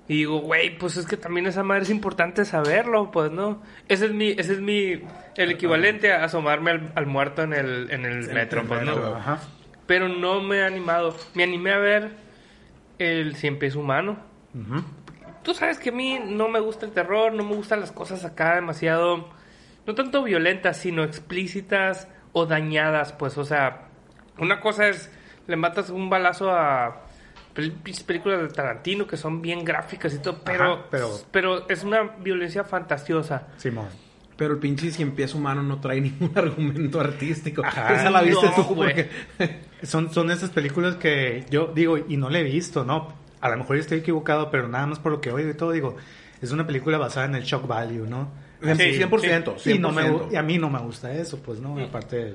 Y digo, güey, pues es que también esa madre es importante saberlo, pues, ¿no? Ese es mi, ese es mi, el equivalente a asomarme al, al muerto en el, en el metro, pues, ¿no? Ajá. Pero no me he animado. Me animé a ver el Cien Pies Humano. Tú sabes que a mí no me gusta el terror, no me gustan las cosas acá demasiado, no tanto violentas, sino explícitas o dañadas, pues, o sea, una cosa es, le matas un balazo a películas de Tarantino que son bien gráficas y todo, pero, Ajá, pero- pero es una violencia fantasiosa. Simón. Pero el pinche cien pies humano no trae ningún argumento artístico. Ajá. Esa la viste No, tú, güey. porque... Son, son esas películas que yo digo, y no la he visto, ¿no? A lo mejor estoy equivocado, pero nada más por lo que oigo y todo, digo, es una película basada en el shock value, ¿no? Sí, Así- 100%, Y, no me, 100%. y a mí no me gusta eso, pues, ¿no? Aparte...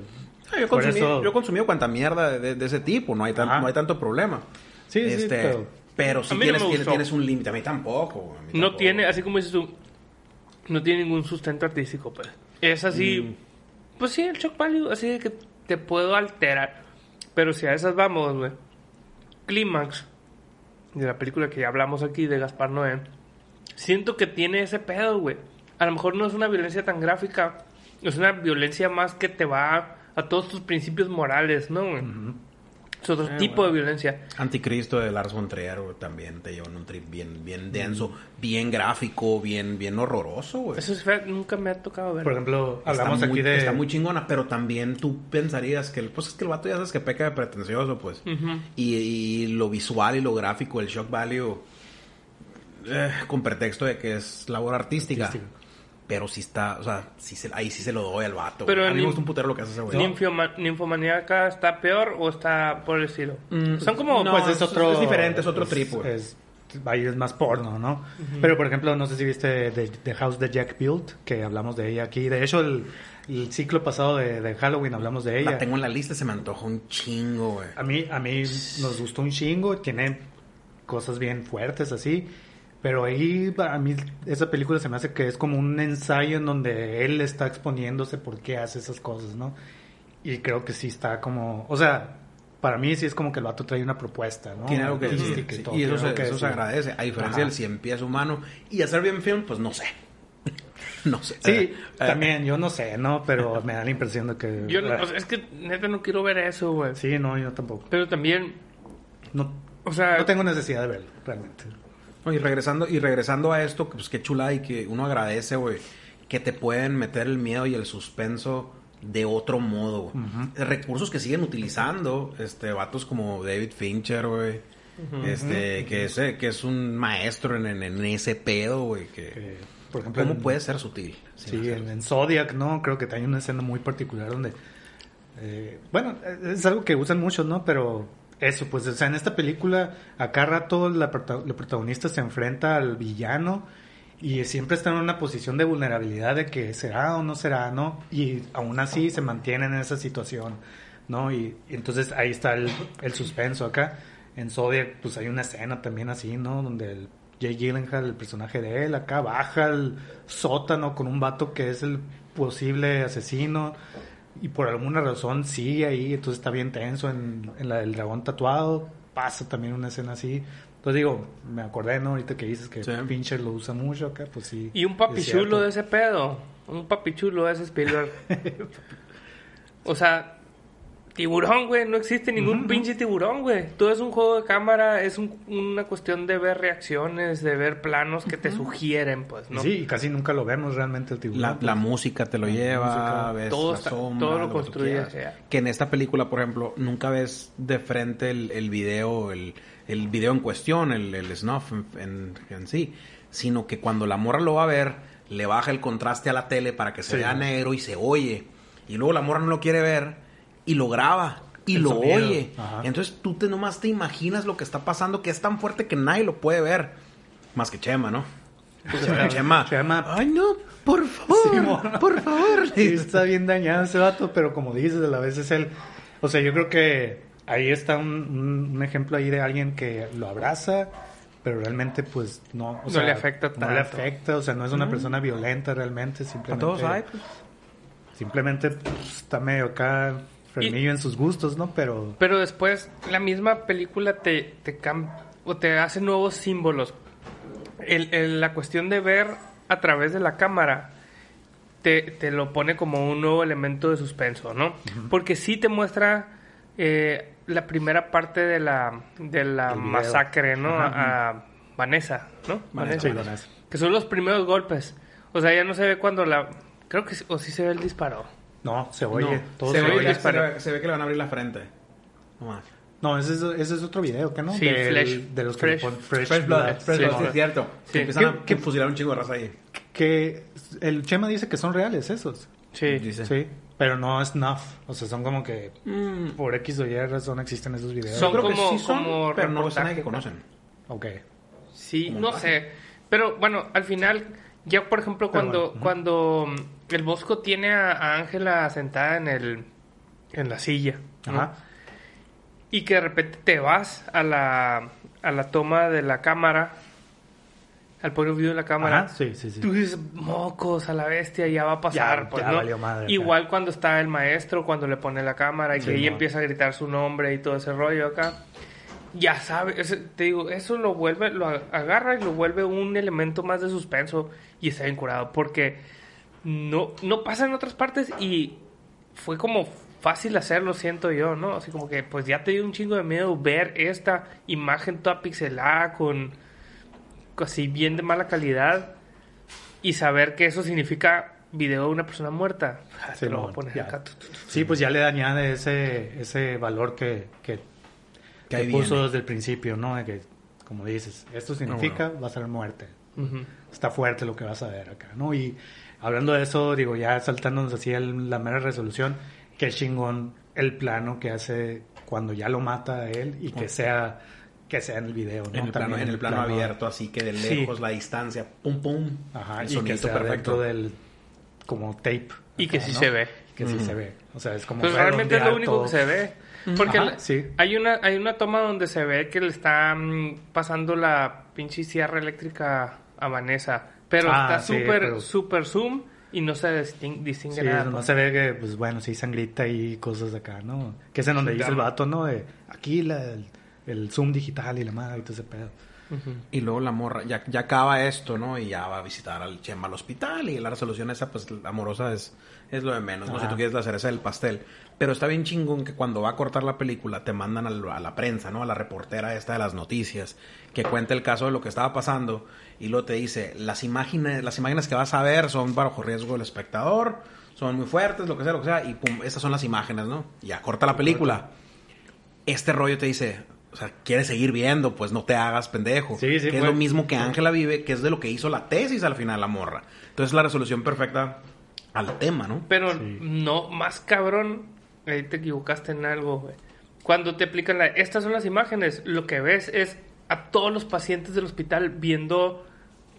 Ah, Yo consumido, eso- yo he consumido cuanta mierda de, de ese tipo, no hay, tan- no hay tanto problema. Sí, sí, Este, pero- pero A si mí no tienes, tienes, tienes un límite, a mí tampoco. güey, a mí No tampoco. tiene, así como dices tú, no tiene ningún sustento artístico, pues. Es así, Mm. pues sí, el shock value, así de que te puedo alterar. Pero si a esas vamos, güey. Clímax, de la película que ya hablamos aquí, de Gaspar Noé, siento que tiene ese pedo, güey. A lo mejor no es una violencia tan gráfica, es una violencia más que te va a todos tus principios morales, ¿no? Es otro Eh, tipo bueno. de violencia. Anticristo de Lars von Trier güey, también te llevan un trip bien, bien denso, bien gráfico, bien, bien horroroso, güey. Eso es feo, nunca me ha tocado ver. Por ejemplo, hablamos está aquí muy, de... Está muy chingona, pero también tú pensarías que... el- Pues es que el vato ya sabes que peca de pretencioso, pues. Y, y lo visual y lo gráfico, el shock value, eh, con pretexto de que es labor artística. Artística. Pero sí está, o sea, sí se- ahí sí se lo doy al vato. Pero a mí me gusta un putero lo que hace ese güey. Ninfoma- ¿Ninfomaníaca está peor o está por el estilo? Mm, Son como... no, pues es es- otro... es diferente, es otro trip, güey. Es, ahí es más porno, ¿no? Pero, por ejemplo, no sé si viste The, The House de Jack Built, que hablamos de ella aquí. De hecho, el, el ciclo pasado de, de Halloween hablamos de ella. La tengo en la lista, se me antoja un chingo, güey. A mí, a mí nos gustó un chingo, tiene cosas bien fuertes así, pero ahí a mí esa película se me hace que es como un ensayo en donde él está exponiéndose por qué hace esas cosas, ¿no? Y creo que sí está como, o sea, para mí sí es como que el vato trae una propuesta, ¿no? Tiene algo que decir. Sí, todo, y eso, se, que eso se agradece. A diferencia Ajá. del cien pies humano. Y hacer bien film, pues no sé. no sé. Sí, Eh, eh, también, yo no sé, ¿no? Pero me da la impresión de que... Yo no- o sea, es que neta no quiero ver eso, güey. Sí, no, yo tampoco. Pero también, No, o sea... no tengo necesidad de verlo, realmente. No, Y regresando, y regresando a esto, pues qué chula y que uno agradece, güey, que te pueden meter el miedo y el suspenso de otro modo, güey. Recursos que siguen utilizando, este, vatos como David Fincher, güey. Este, que es, que es un maestro en, en- en ese pedo, güey, que... Eh, por ejemplo, ¿Cómo en- puede ser sutil? Sí, en, Zodiac, ¿no? Creo que hay una escena muy particular donde... eh, bueno, es algo que usan muchos, ¿no? Pero eso, pues, o sea, en esta película, acá rato la, la protagonista se enfrenta al villano y siempre está en una posición de vulnerabilidad de que será o no será, ¿no? Y aún así se mantiene en esa situación, ¿no? Y, y entonces ahí está el, el suspenso acá. En Zodiac, pues hay una escena también así, ¿no? Donde el Jay Gyllenhaal, el personaje de él, acá baja al sótano con un vato que es el posible asesino y por alguna razón sigue ahí, entonces está bien tenso en, en la del dragón tatuado, pasa también una escena así. Entonces digo, me acordé, ¿no? Ahorita que dices que Sí. Pincher lo usa mucho acá, pues sí. Y un papi es cierto. chulo de ese pedo. Un papi chulo de ese Spielberg. o sea, tiburón, güey. No existe ningún pinche tiburón, güey. Todo es un juego de cámara. Es un- una cuestión de ver reacciones, de ver planos que te sugieren, pues, ¿no? Sí, y casi nunca lo vemos realmente el tiburón. La, pues. la música te lo La lleva, música. ves Todo la está- sombra, todo lo tú construye. Que en esta película, por ejemplo, nunca ves de frente el, el video, el, el video en cuestión, el, el snuff en, en- en sí, sino que cuando la morra lo va a ver, le baja el contraste a la tele para que se Sí. vea negro y se oye. Y luego la morra no lo quiere ver y lo graba. Y El lo sonido. oye. Ajá. Entonces tú te nomás te imaginas lo que está pasando, que es tan fuerte que nadie lo puede ver. Más que Chema, ¿no? Chema. Chema. Ay, no, por favor, por favor. Sí, está bien dañado ese vato, pero como dices, a la vez es él. O sea, yo creo que ahí está un, un- un ejemplo ahí de alguien que lo abraza, pero realmente, pues no. O No sea, le afecta No le tanto. afecta, o sea, no es una persona violenta realmente, A simplemente. todos hay, pues. Simplemente pues, está medio acá, fermillo en sus gustos, ¿no? Pero. Pero después la misma película te, te cam- o te hace nuevos símbolos. El- el- la cuestión de ver a través de la cámara te, te lo pone como un nuevo elemento de suspenso, ¿no? Porque sí te muestra eh, la primera parte de la, de la masacre, ¿no? A Vanessa, ¿no? Vanessa. Sí, Vanessa. Que son los primeros golpes. O sea, ya no se ve cuando la... Creo que... sí- O sí se ve el disparo. No, se oye. No, todo se, se, ve, oye. que- se, ve, se ve que le van a abrir la frente. No más. No, ese es, ese es otro video, ¿qué no? Sí, Del- Flesh- De los que Fresh- Fresh, Fresh Blood, Blood. Fresh Sí, Blood, no. sí, es cierto. Sí. Que empiezan ¿Qué- a qué- fusilar un chingo de raza ahí. Que el Chema dice que son reales esos. Sí. Dice. Sí. Pero no es enough. O sea, son como que Mm, por X o Y razón existen esos videos. Son yo creo como- que sí son, como pero no es nadie que conocen. Ok. Sí, Como no sé. Pero bueno, al final, ya por ejemplo, cuando, bueno, cuando mm, el Bosco tiene a Ángela sentada en el en la silla, ¿no? Ajá. y que de repente te vas a la, a la toma de la cámara, al point of view de la cámara, Ajá, sí, sí, sí. tú dices, mocos a la bestia, ya va a pasar. Ya- pues, ya ¿no? valió madre acá. Igual cuando está el maestro, cuando le pone la cámara y que ella mo. empieza a gritar su nombre y todo ese rollo acá. Ya sabe, ese- te digo, eso lo vuelve, lo agarra y lo vuelve un elemento más de suspenso y está bien curado. Porque no, no pasa en otras partes y fue como fácil hacerlo, siento yo, ¿no? Así como que pues ya te dio un chingo de miedo ver esta imagen toda pixelada con así bien de mala calidad y saber que eso significa video de una persona muerta. Te lo voy a poner acá. Sí, pues ya le añade ese, ese valor que, que, Que que ahí puso viene. desde el principio, ¿no? De que, como dices, esto significa va a ser muerte. Ujú. Está fuerte lo que vas a ver acá, ¿no? Y hablando de eso, digo, ya saltándonos así el- la mera resolución, qué chingón el plano que hace cuando ya lo mata a él y que sea que sea en el video, ¿no? En el plano, en el plano abierto, así que de Sí. lejos la distancia, pum pum. Ajá, el y que sea dentro del como tape. Y que acá, sí ¿no? se ve. Que sí Ujú. se ve. O sea, es como Pues realmente es lo único todo. que se ve. Porque Ajá, la- sí. hay una hay una toma donde se ve que le está mm, pasando la pinche sierra eléctrica a Vanessa. Pero Ah, está sí, súper pero- súper zoom y no se distin- distingue Sí, nada. no pues. se ve que, pues bueno, sí, sangrita y cosas de acá, ¿no? Que es en donde Sí, dice el vato, ¿no? De aquí la, el, el zoom digital y la madre y todo ese pedo. Y luego la morra, ya, ya acaba esto, ¿no? Y ya va a visitar al Chema al hospital y la resolución esa, pues, amorosa es, es lo de menos, ¿no? Ajá. Si tú quieres la cereza del pastel. Pero está bien chingón que cuando va a cortar la película te mandan a la prensa, ¿no? A la reportera esta de las noticias, que cuenta el caso de lo que estaba pasando y luego te dice, las imágenes, las imágenes que vas a ver son bajo riesgo del espectador, son muy fuertes, lo que sea, lo que sea, y pum, estas son las imágenes, ¿no? Ya corta la película. Este rollo te dice, o sea, quieres seguir viendo, pues no te hagas pendejo. Sí, sí, que es lo mismo que Ángela vive, que es de lo que hizo la tesis al final la morra. Entonces la resolución perfecta al tema, ¿no? Pero Sí. no, más cabrón, ahí te equivocaste en algo, güey. Cuando te aplican la, estas son las imágenes, lo que ves es a todos los pacientes del hospital viendo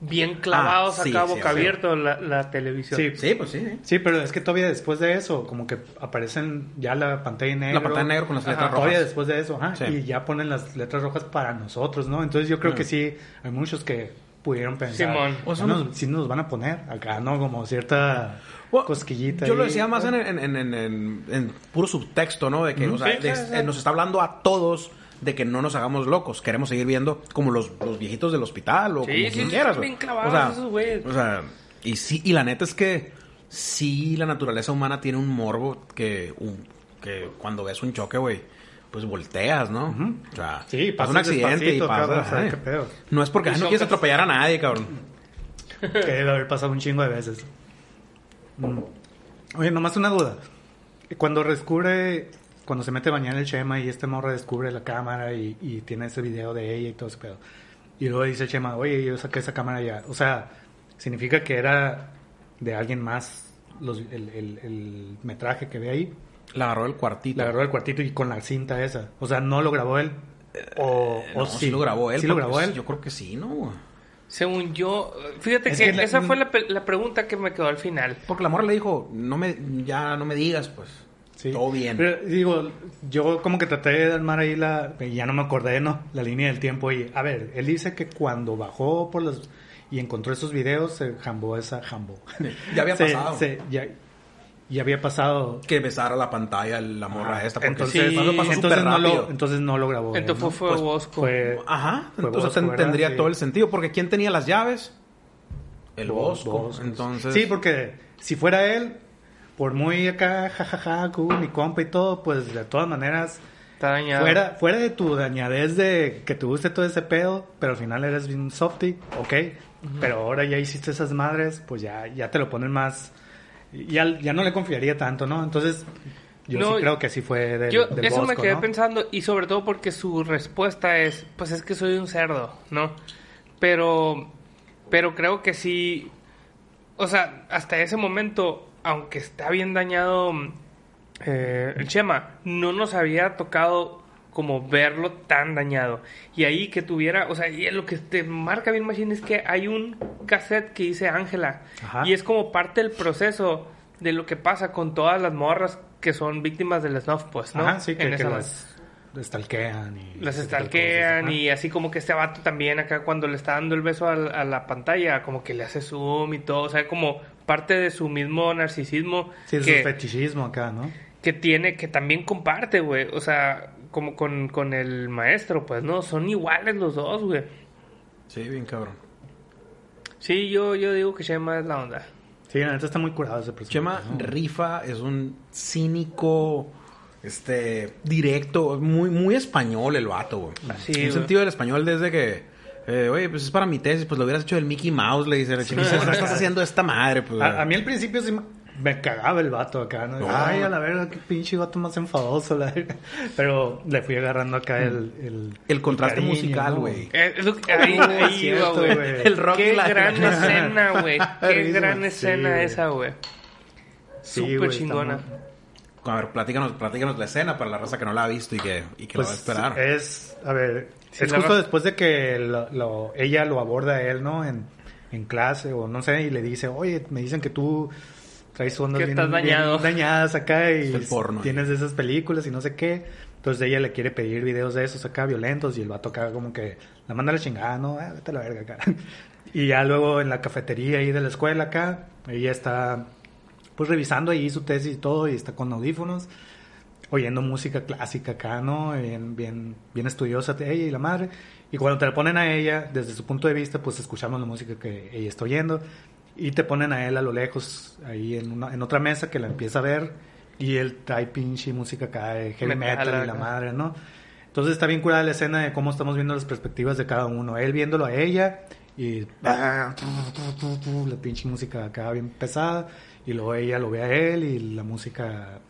bien clavados Ah, sí, acá sí, boca sí. abierto la, la televisión. Sí, Sí, pues sí. Sí, pero es que todavía después de eso, como que aparecen ya la pantalla en negro. La pantalla en negro con las Ajá, letras Todavía rojas. después de eso, ajá, Sí. y ya ponen las letras rojas para nosotros, ¿no? Entonces yo creo Mm. que sí, hay muchos que pudieron pensar, Simón. o sea, nos, sí nos van a poner acá, ¿no? Como cierta cosquillita. Yo lo decía más en, en, en, en- en- en puro subtexto, ¿no? De que, o sea, Sí, de- sí, sí. nos está hablando a todos de que no nos hagamos locos. Queremos seguir viendo como los, los viejitos del hospital o Sí, como sí, quien quieras. bien clavados o sea, esos güeyes. O sea, y sí, y la neta es que sí la naturaleza humana tiene un morbo que, un- que cuando ves un choque, güey, pues volteas, ¿no? O sea, Sí, pasa un accidente y pasa. cabrón, ¿sabes ay. qué pedo? No es porque ay, no quieres atropellar a nadie, cabrón. que debe haber pasado un chingo de veces. Mm. Oye, nomás una duda. Cuando descubre, cuando se mete a bañar el Chema y este morro descubre la cámara y, y tiene ese video de ella y todo ese pedo. Y luego dice el Chema, oye, yo saqué esa cámara ya. O sea, significa que era de alguien más los- el, el- el metraje que ve ahí. La agarró el cuartito. Le agarró del cuartito y con la cinta esa. O sea, no lo grabó él. O, No, o sí, lo grabó él. Sí lo grabó pues, él. Yo creo que sí, ¿no? Según yo, fíjate Es que, que la- esa fue la, la pregunta que me quedó al final. Porque la morra le dijo, no me, ya no me digas, pues. Sí. Todo bien. Pero, digo, yo como que traté de armar ahí la... y Ya no me acordé, ¿no? La línea del tiempo. Y, a ver, él dice que cuando bajó por los... Y encontró esos videos, se jambó esa jambo. Ya había Se- pasado. se- ya, ya había pasado. Que besara la pantalla la morra Ajá. esta. Porque entonces, sí, pasó, entonces, no rápido. lo, entonces no lo grabó. Entonces ¿no? fue, fue Pues, Bosco. fue- Ajá. Fue Entonces tendría Sí. todo el sentido. Porque ¿quién tenía las llaves? El Bos- Bosco. Bosco. Entonces... Sí, porque si fuera él, por muy acá, jajaja, cool, mi compa y todo, pues de todas maneras... Está dañado. Fuera, fuera de tu dañadez de que te guste todo ese pedo, pero al final eres bien softy, ok. Pero ahora ya hiciste esas madres, pues ya, ya te lo ponen más ya, ya no le confiaría tanto, ¿no? Entonces, yo No, sí creo que sí fue del, Yo, del eso me quedé ¿no? pensando, y sobre todo porque su respuesta es, pues es que soy un cerdo, ¿no? Pero, pero creo que sí, o sea, hasta ese momento, aunque está bien dañado eh, el Chema, no nos había tocado como verlo tan dañado. Y ahí que tuviera, o sea, y lo que te marca bien Machine es que hay un cassette que dice Ángela. Y es como parte del proceso de lo que pasa con todas las morras que son víctimas del snuff, pues, ¿no? Ajá, sí, que, En que las estalquean y... las de estalquean y así como que este vato también acá cuando le está dando el beso a, la pantalla, como que le hace zoom y todo, o sea, como parte de su mismo narcisismo. Sí, que, su fetichismo acá, ¿no? que tiene, que también comparte, güey, o sea, como con, con el maestro, pues, ¿no? Son iguales los dos, güey. Sí, bien cabrón. Sí, yo, yo digo que Shema es la onda. Sí, la neta está muy curado ese personaje. Chema ¿no? Rifa es un cínico, este, directo, muy, muy español el vato, güey. Así, en güey. sentido del español desde que, eh, oye, pues es para mi tesis, pues lo hubieras hecho del Mickey Mouse, le dice, ¿qué estás haciendo esta madre? Pues, A, a mí al principio sí me, cagaba el vato acá, ¿no? No. Ay, a la verga, qué pinche vato más enfadoso. la verga. Pero le fui agarrando acá el... El, el contraste cariño, musical, ¿no? güey. Eh, que- ahí, ahí iba, güey. El rock Qué gran escena, güey. Qué gran escena esa, güey. Sí, Súper chingona. A ver, platícanos, platícanos la escena para la raza que no la ha visto y que, y que Pues la va a esperar. es, a ver, Sí, es justo después de que lo- lo- ella lo aborda a él, ¿no? En, en clase o no sé, y le dice, oye, me dicen que tú traes ondas bien, estás bien dañado". dañadas acá y Es el porno. tienes de esas películas y no sé qué. Entonces ella le quiere pedir videos de esos acá violentos y el vato acá como que la manda a la chingada, ¿no? Ah, vete a la verga acá. Y ya luego en la cafetería ahí de la escuela acá, ella está pues revisando ahí su tesis y todo y está con audífonos oyendo música clásica acá, ¿no? Bien, bien, bien estudiosa de ella y la madre. Y cuando te la ponen a ella, desde su punto de vista, pues escuchamos la música que ella está oyendo. Y te ponen a él a lo lejos, ahí en, una, en otra mesa que la empieza a ver. Y él trae pinche música acá de heavy Metal metal y la madre, ¿no? Entonces está bien curada la escena de cómo estamos viendo las perspectivas de cada uno. Él viéndolo a ella y la pinche música acá bien pesada. Y luego ella lo ve a él y la música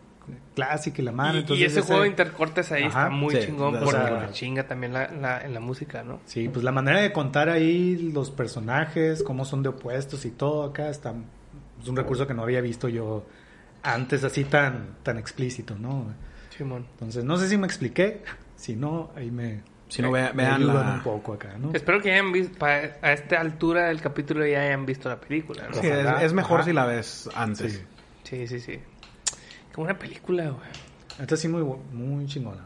clásica y la madre. Y, y ese ese- juego de intercortes ahí Ajá. está muy Sí, chingón porque sea- chinga también la, la- en la música, ¿no? Sí, pues la manera de contar ahí los personajes, cómo son de opuestos y todo acá está es un recurso que no había visto yo antes así tan tan explícito, ¿no? Simón. Entonces, no sé si me expliqué, si no ahí me Si no, vean ayudan la... un poco acá, ¿no? Espero que hayan visto, pa- a esta altura del capítulo ya hayan visto la película, ¿no? Sí, es, mejor Ajá. si la ves antes. Sí. Sí, sí, sí. Como una película, güey. Esta sí muy muy chingona.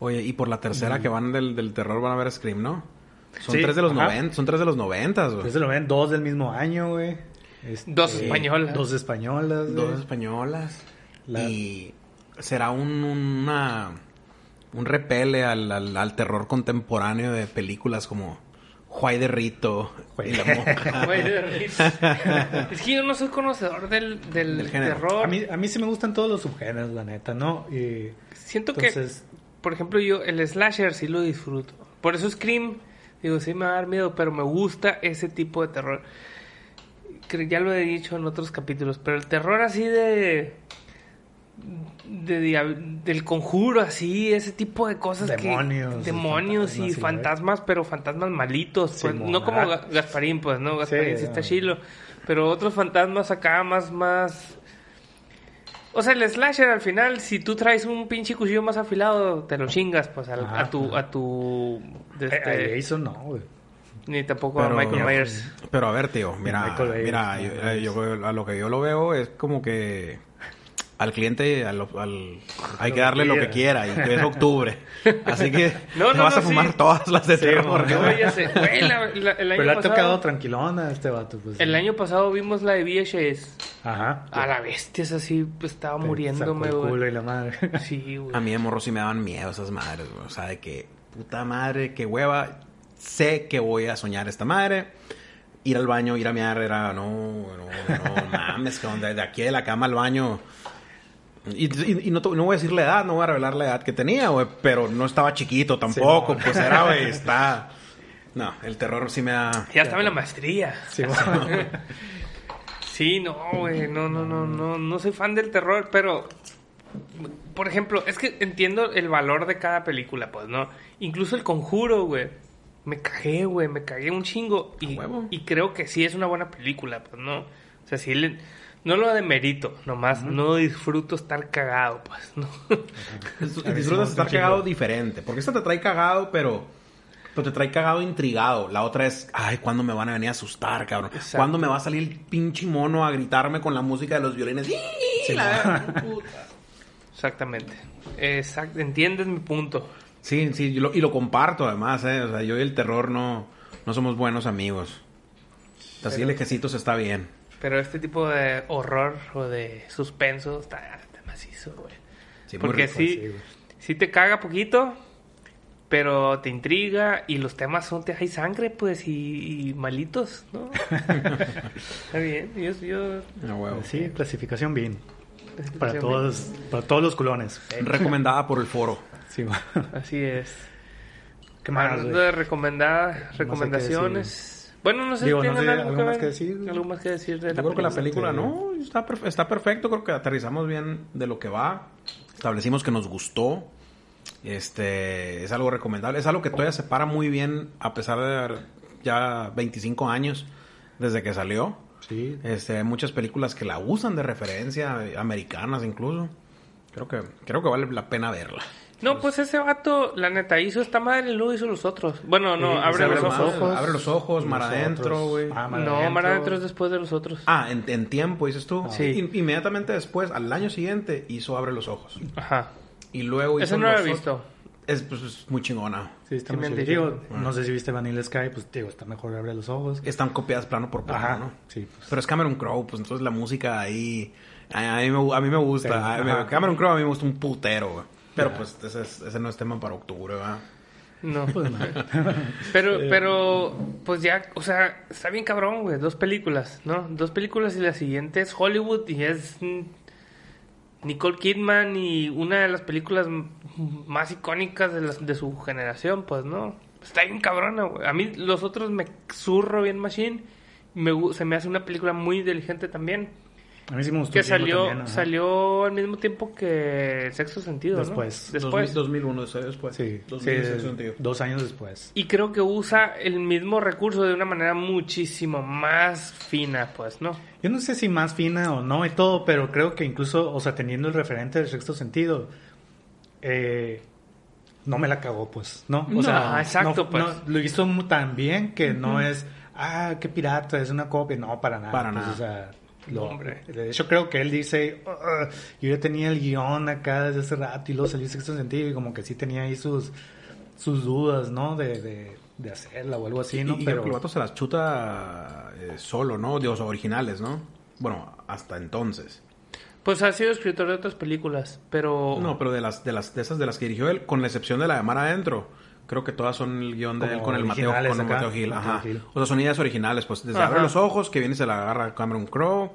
Oye, y por la tercera que van del, del terror van a ver Scream, ¿no? Son Sí, tres de los. 90, son tres de los noventas, güey. Entonces lo ven dos del mismo año, güey. Este, Dos españolas. Dos españolas. güey. Dos españolas. La- Y será un, una, un repele al, al, al terror contemporáneo de películas como Juay de Rito Juay la de- monja. Güey, de risa. es que yo no soy conocedor del, del, terror. A mí, a mí sí me gustan todos los subgéneros, la neta, ¿no? Y Siento entonces, que, por ejemplo, yo el slasher sí lo disfruto. Por eso Scream, digo, sí me va a dar miedo, pero me gusta ese tipo de terror. Que ya lo he dicho en otros capítulos, pero el terror así de... de del conjuro así, ese tipo de cosas Demonios, que... Demonios y fantasmas, sí, fantasmas, pero fantasmas malitos. Pues, no como Gasparín, pues, ¿no? Gasparín sí, Sí, está no. chilo. Pero otros fantasmas acá más, más... O sea, el slasher al final, si tú traes un pinche cuchillo más afilado, te lo chingas, pues, al- a tu... ajá. A tu de eh, este- Jason no, güey. ni tampoco Pero- a Michael Myers. Pero a ver, tío, mira, mira, yo- a lo que yo lo veo es como que al cliente al, al- hay que darle lo que quiera y que es octubre. Así que No, te no, vas no, a fumar sí. todas las de Sí, terror. porque- No, ya sé. Güey, la- la- el año Pero le ha tocado tranquilona a este vato, pues. El año pasado vimos la de VHS. Ajá. A la bestia, es así, pues, estaba Te muriéndome, sacó el culo güey. y la madre. Sí, güey. A mí de morro sí me daban miedo esas madres, güey. O sea, de que, puta madre, qué hueva. Sé que voy a soñar esta madre. Ir al baño, ir a mear, era, no, no, no mames, que de, de aquí de la cama al baño. Y, y- y no, voy a decir la edad, no voy a revelar la edad que tenía, güey. Pero no estaba chiquito tampoco, no. pues era, güey, está... No, el terror sí me da... Ya estaba en la maestría. Sí. Sí, no, güey, no, no, no, no, no soy fan del terror, pero, por ejemplo, es que entiendo el valor de cada película, pues, ¿no? Incluso El Conjuro, güey, me cagué, güey, me cagué un chingo y creo que sí es una buena película, pues, ¿no? O sea, sí, le- no lo demerito, nomás no disfruto estar cagado, pues, ¿no? Disfrutas estar cagado diferente. Porque esta te trae cagado, pero, pero te trae cagado intrigado. La otra es, ay, ¿cuándo me van a venir a asustar, cabrón? Exacto. ¿Cuándo me va a salir el pinche mono a gritarme con la música de los violines? ¡Sí! La- puta. Exactamente. Exacto, entiendes mi punto. Sí, sí, y lo, y lo comparto además, ¿eh? O sea, yo y el terror no, no somos buenos amigos. Así el ejército está bien. Pero este tipo de horror o de suspenso está, está macizo, güey. Sí, Porque rico. sí, sí, te caga poquito, pero te intriga y los temas son te hay sangre, pues, y, y malitos, ¿no? está bien, yo... yo Ah, huevo. Sí, clasificación bien. Para todos, para todos los culones. Recomendada por el foro. Sí. Así es. ¿Qué más, qué recomendaciones... bueno, no sé Digo, si no tengan sé, algo, ¿algo que más que decir? algo más que decir de Yo la creo que la película. no, está, está perfecto, creo que aterrizamos bien de lo que va, establecimos que nos gustó, este, es algo recomendable, es algo que todavía se para muy bien a pesar de haber ya 25 años desde que salió. Sí. Este, hay muchas películas que la usan de referencia, americanas incluso. Creo que, creo que vale la pena verla. No, pues ese vato, la neta, hizo esta madre y luego hizo los otros. Bueno, no, Sí, abre los ojos. Abre los ojos, mar Nosotros. adentro, güey. Ah, Mar No, Adentro. Mar Adentro es después de los otros. Ah, en, en tiempo, dices tú. Sí. In- inmediatamente después, al año siguiente, hizo Abre los ojos. Ajá. Y luego hizo Ese no lo he visto. Es, pues, es muy chingona. Sí, está Sí muy me han chido. dicho. Digo, no sé si viste Vanilla Sky, pues digo, está mejor abre los ojos. Están copiadas plano por plano, Ajá, ¿no? sí, pues. Pero es Cameron Crowe, pues entonces la música ahí... A, a mí, me, a mí me gusta. Sí, A. Cameron Crowe a mí me gusta un putero, güey. Pero pues ese, es- ese no es tema para octubre, ¿verdad? No. Pues, no. Pero, pero, pues ya, o sea, está bien cabrón, güey. Dos películas, ¿no? Dos películas y la siguiente es Hollywood y es Nicole Kidman y una de las películas más icónicas de, las, de su generación, pues, ¿no? Está bien cabrona, güey. A mí los otros me zurro bien machine. Me, se me hace una película muy inteligente también. A mí sí me gustó. Que salió, también, salió al mismo tiempo que El Sexto Sentido, ¿no? Después. Después. 2001, después. Sí, 2000, sí, sexto sentido. dos años después. Y creo que usa el mismo recurso de una manera muchísimo más fina, pues, ¿no? Yo no sé si más fina o no y todo, pero creo que incluso, o sea, teniendo el referente del sexto sentido, eh, no me la cagó, pues, ¿no? O No, sea, exacto, no- pues. no, lo hizo tan bien que no es, ah, qué pirata, es una copia. No, para nada. Para pues, nada. O sea, lo- Hombre. de hecho, creo que él dice, "Ah, yo ya tenía el guion acá desde hace rato y luego salió sexto sentido y como que sí tenía ahí sus, sus dudas, ¿no? De, de, de hacerla o algo así, ¿no? Y, pero el vato se las chuta eh, solo, ¿no? De los originales, ¿no? Bueno, hasta entonces. Pues ha sido escritor de otras películas, pero... No, pero de las, de las, de esas de las que dirigió él, con la excepción de la de Mar Adentro, creo que todas son el guion de Como él con el Mateo, con el acá, Mateo Gil. Mateo Ajá. Gil. O sea, son ideas originales, pues desde Ajá. Abre los Ojos, que viene y se la agarra Cameron Crowe.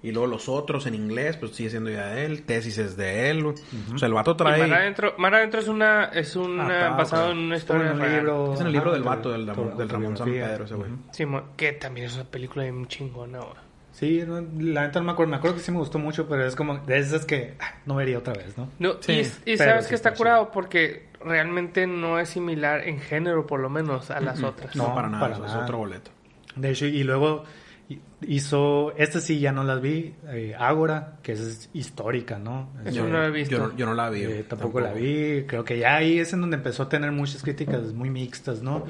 Y luego los otros en inglés, pues sigue siendo idea de él. Tesis es de él. O sea, el vato y trae... Mar Adentro, Mar Adentro es una... Es una Ah, basado ok. en una historia un real. libro, Es en el libro del vato, del, Ramón San. Pedro, ese güey. Sí, que también es una película bien chingona, güey. Sí, no, la neta no me acuerdo. Me acuerdo que sí me gustó mucho, pero es como de esas que ah, no vería otra vez, ¿no? No, Sí, y, y pero sabes sí que está está curado porque realmente no es similar en género, por lo menos, a las otras. No, para nada, para es otro boleto. De hecho, y luego hizo, esta sí ya no las vi, eh, Ágora, que es histórica, ¿no? Eso Eh, no lo he visto. Yo, no- yo no la vi. eh, tampoco, la vi, creo que ya ahí es en donde empezó a tener muchas críticas muy mixtas, ¿no?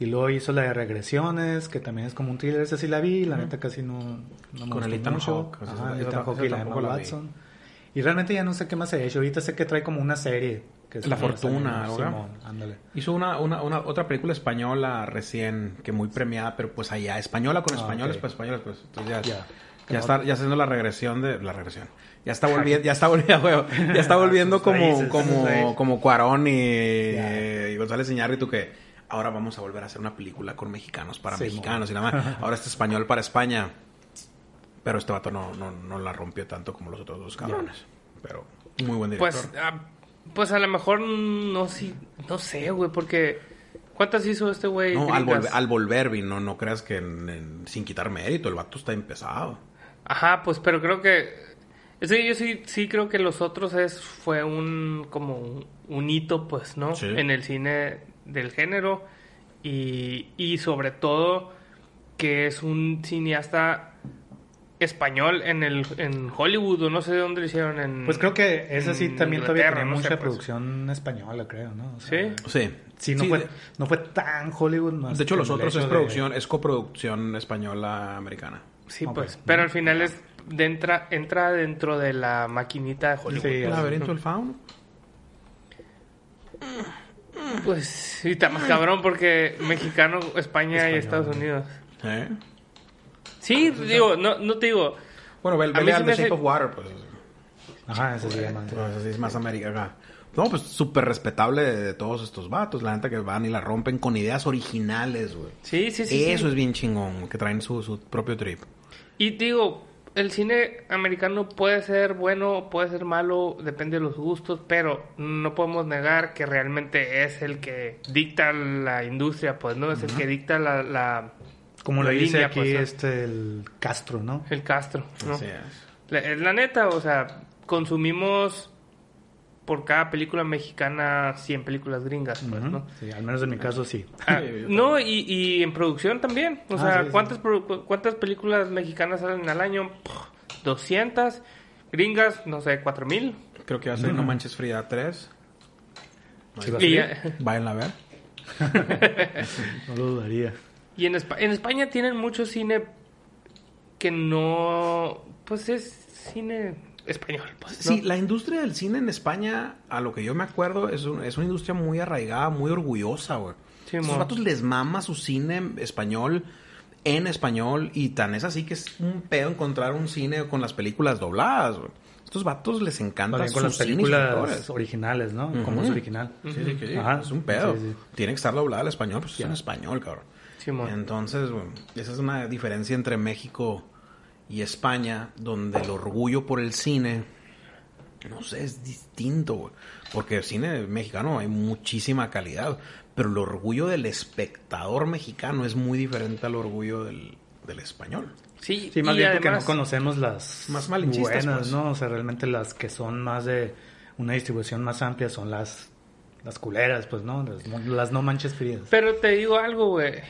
Y luego hizo la de Regresiones, que también es como un thriller, esa sí la vi, la neta casi no, no me Con gustó el Ethan mucho. Hawke, Ajá, Ethan Hawke y la tampoco Emma la. Watson. Y realmente ya no sé qué más ha hecho, ahorita sé que trae como una serie. Que es La Fortuna, Simón, ándale. Hizo una, una, una otra película española recién, que muy premiada, pero pues allá, española con Ah, españoles, ok. pues españoles, pues. Entonces ya, Ya. ya, está, ya haciendo la regresión de, la regresión. Ya está volviendo, ya está volviendo, ya está volviendo Sus como, como, como Cuarón y, Ya. y González Iñárritu que ahora vamos a volver a hacer una película con mexicanos para Sí, mexicanos y nada más. Ahora este español para España. Pero este vato no, no, no la rompió tanto como los otros dos cabrones. Pero muy buen director. Pues, ah, pues a lo mejor no, sí, no sé, güey, porque ¿cuántas hizo este güey? No, al, volver, al volver, vi, no, no creas que en- en- sin quitar mérito, el vato está empezado. Ajá, pues, pero creo que... Es que yo sí, sí creo que los otros es, fue un, como un, un hito, pues, ¿no? Sí. En el cine del género. Y, y sobre todo que es un cineasta español en el en Hollywood o no sé de dónde lo hicieron en Pues creo que esa sí también todavía tiene no sé, mucha pues. producción española, creo, ¿no? O sea, Sí. Sí. Sí, no, Sí, fue, de- no fue tan Hollywood. más De hecho, los otros es de- producción, es coproducción española americana. Sí, pues. Pero al final es de entra, entra dentro de la maquinita de Hollywood. Sí, ¿El así. laberinto del fauno? Pues sí, está más cabrón porque mexicano, España y. Estados Unidos. ¿Eh? Sí, digo, no, no te digo. Bueno, ve, The Shape hace- of Water, pues. Ajá, ese sí es más americana. No, pues súper respetable de, de todos estos vatos. La neta que van y la rompen con ideas originales, güey. Sí, sí, sí. Eso sí. es bien chingón, que traen su, su propio trip. Y digo, el cine americano puede ser bueno, puede ser malo, depende de los gustos, pero no podemos negar que realmente es el que dicta la industria, pues, ¿no? Es el que dicta la, la Como lo la dice línea, aquí pues, este el Castro, ¿no? el Castro, ¿no? Así es. La, es la neta, o sea, consumimos por cada película mexicana 100 películas gringas, pues. ¿no? Sí, al menos en mi caso sí. Ah, no, y, y en producción también. O Ah, sea, sí, sí. ¿cuántas, ¿cuántas películas mexicanas salen al año? Pff, 200. Gringas, no sé, 4000. Creo que va a ser No Manches Frida 3. Sí, va a Y, ser. ya- Vayan a ver. No lo dudaría. Y en, Espa- en España tienen mucho cine que no. Pues es cine español. Pues, ¿no? Sí, la industria del cine en España, a lo que yo me acuerdo, es, un- es una industria muy arraigada, muy orgullosa, güey. Sí, Esos mo. vatos les mama su cine español en español y tan es así que es un pedo encontrar un cine con las películas dobladas, güey. Estos vatos les encanta También con las sus películas actores. originales, ¿no? Como es original. Sí, sí, sí. Ajá. Es un pedo. Sí, sí. Tiene que estar doblada al español, pues es en español, cabrón. Entonces, bueno, esa es una diferencia entre México y España, donde el orgullo por el cine, no sé, es distinto, güey. Porque el cine mexicano hay muchísima calidad, pero el orgullo del espectador mexicano es muy diferente al orgullo del, del español. Sí, Sí, más y bien porque no conocemos las Más buenas, pues. ¿no? O sea, realmente las que son más de una distribución más amplia son las las culeras, pues, ¿no? Las, las no manches frías. Pero te digo algo, güey.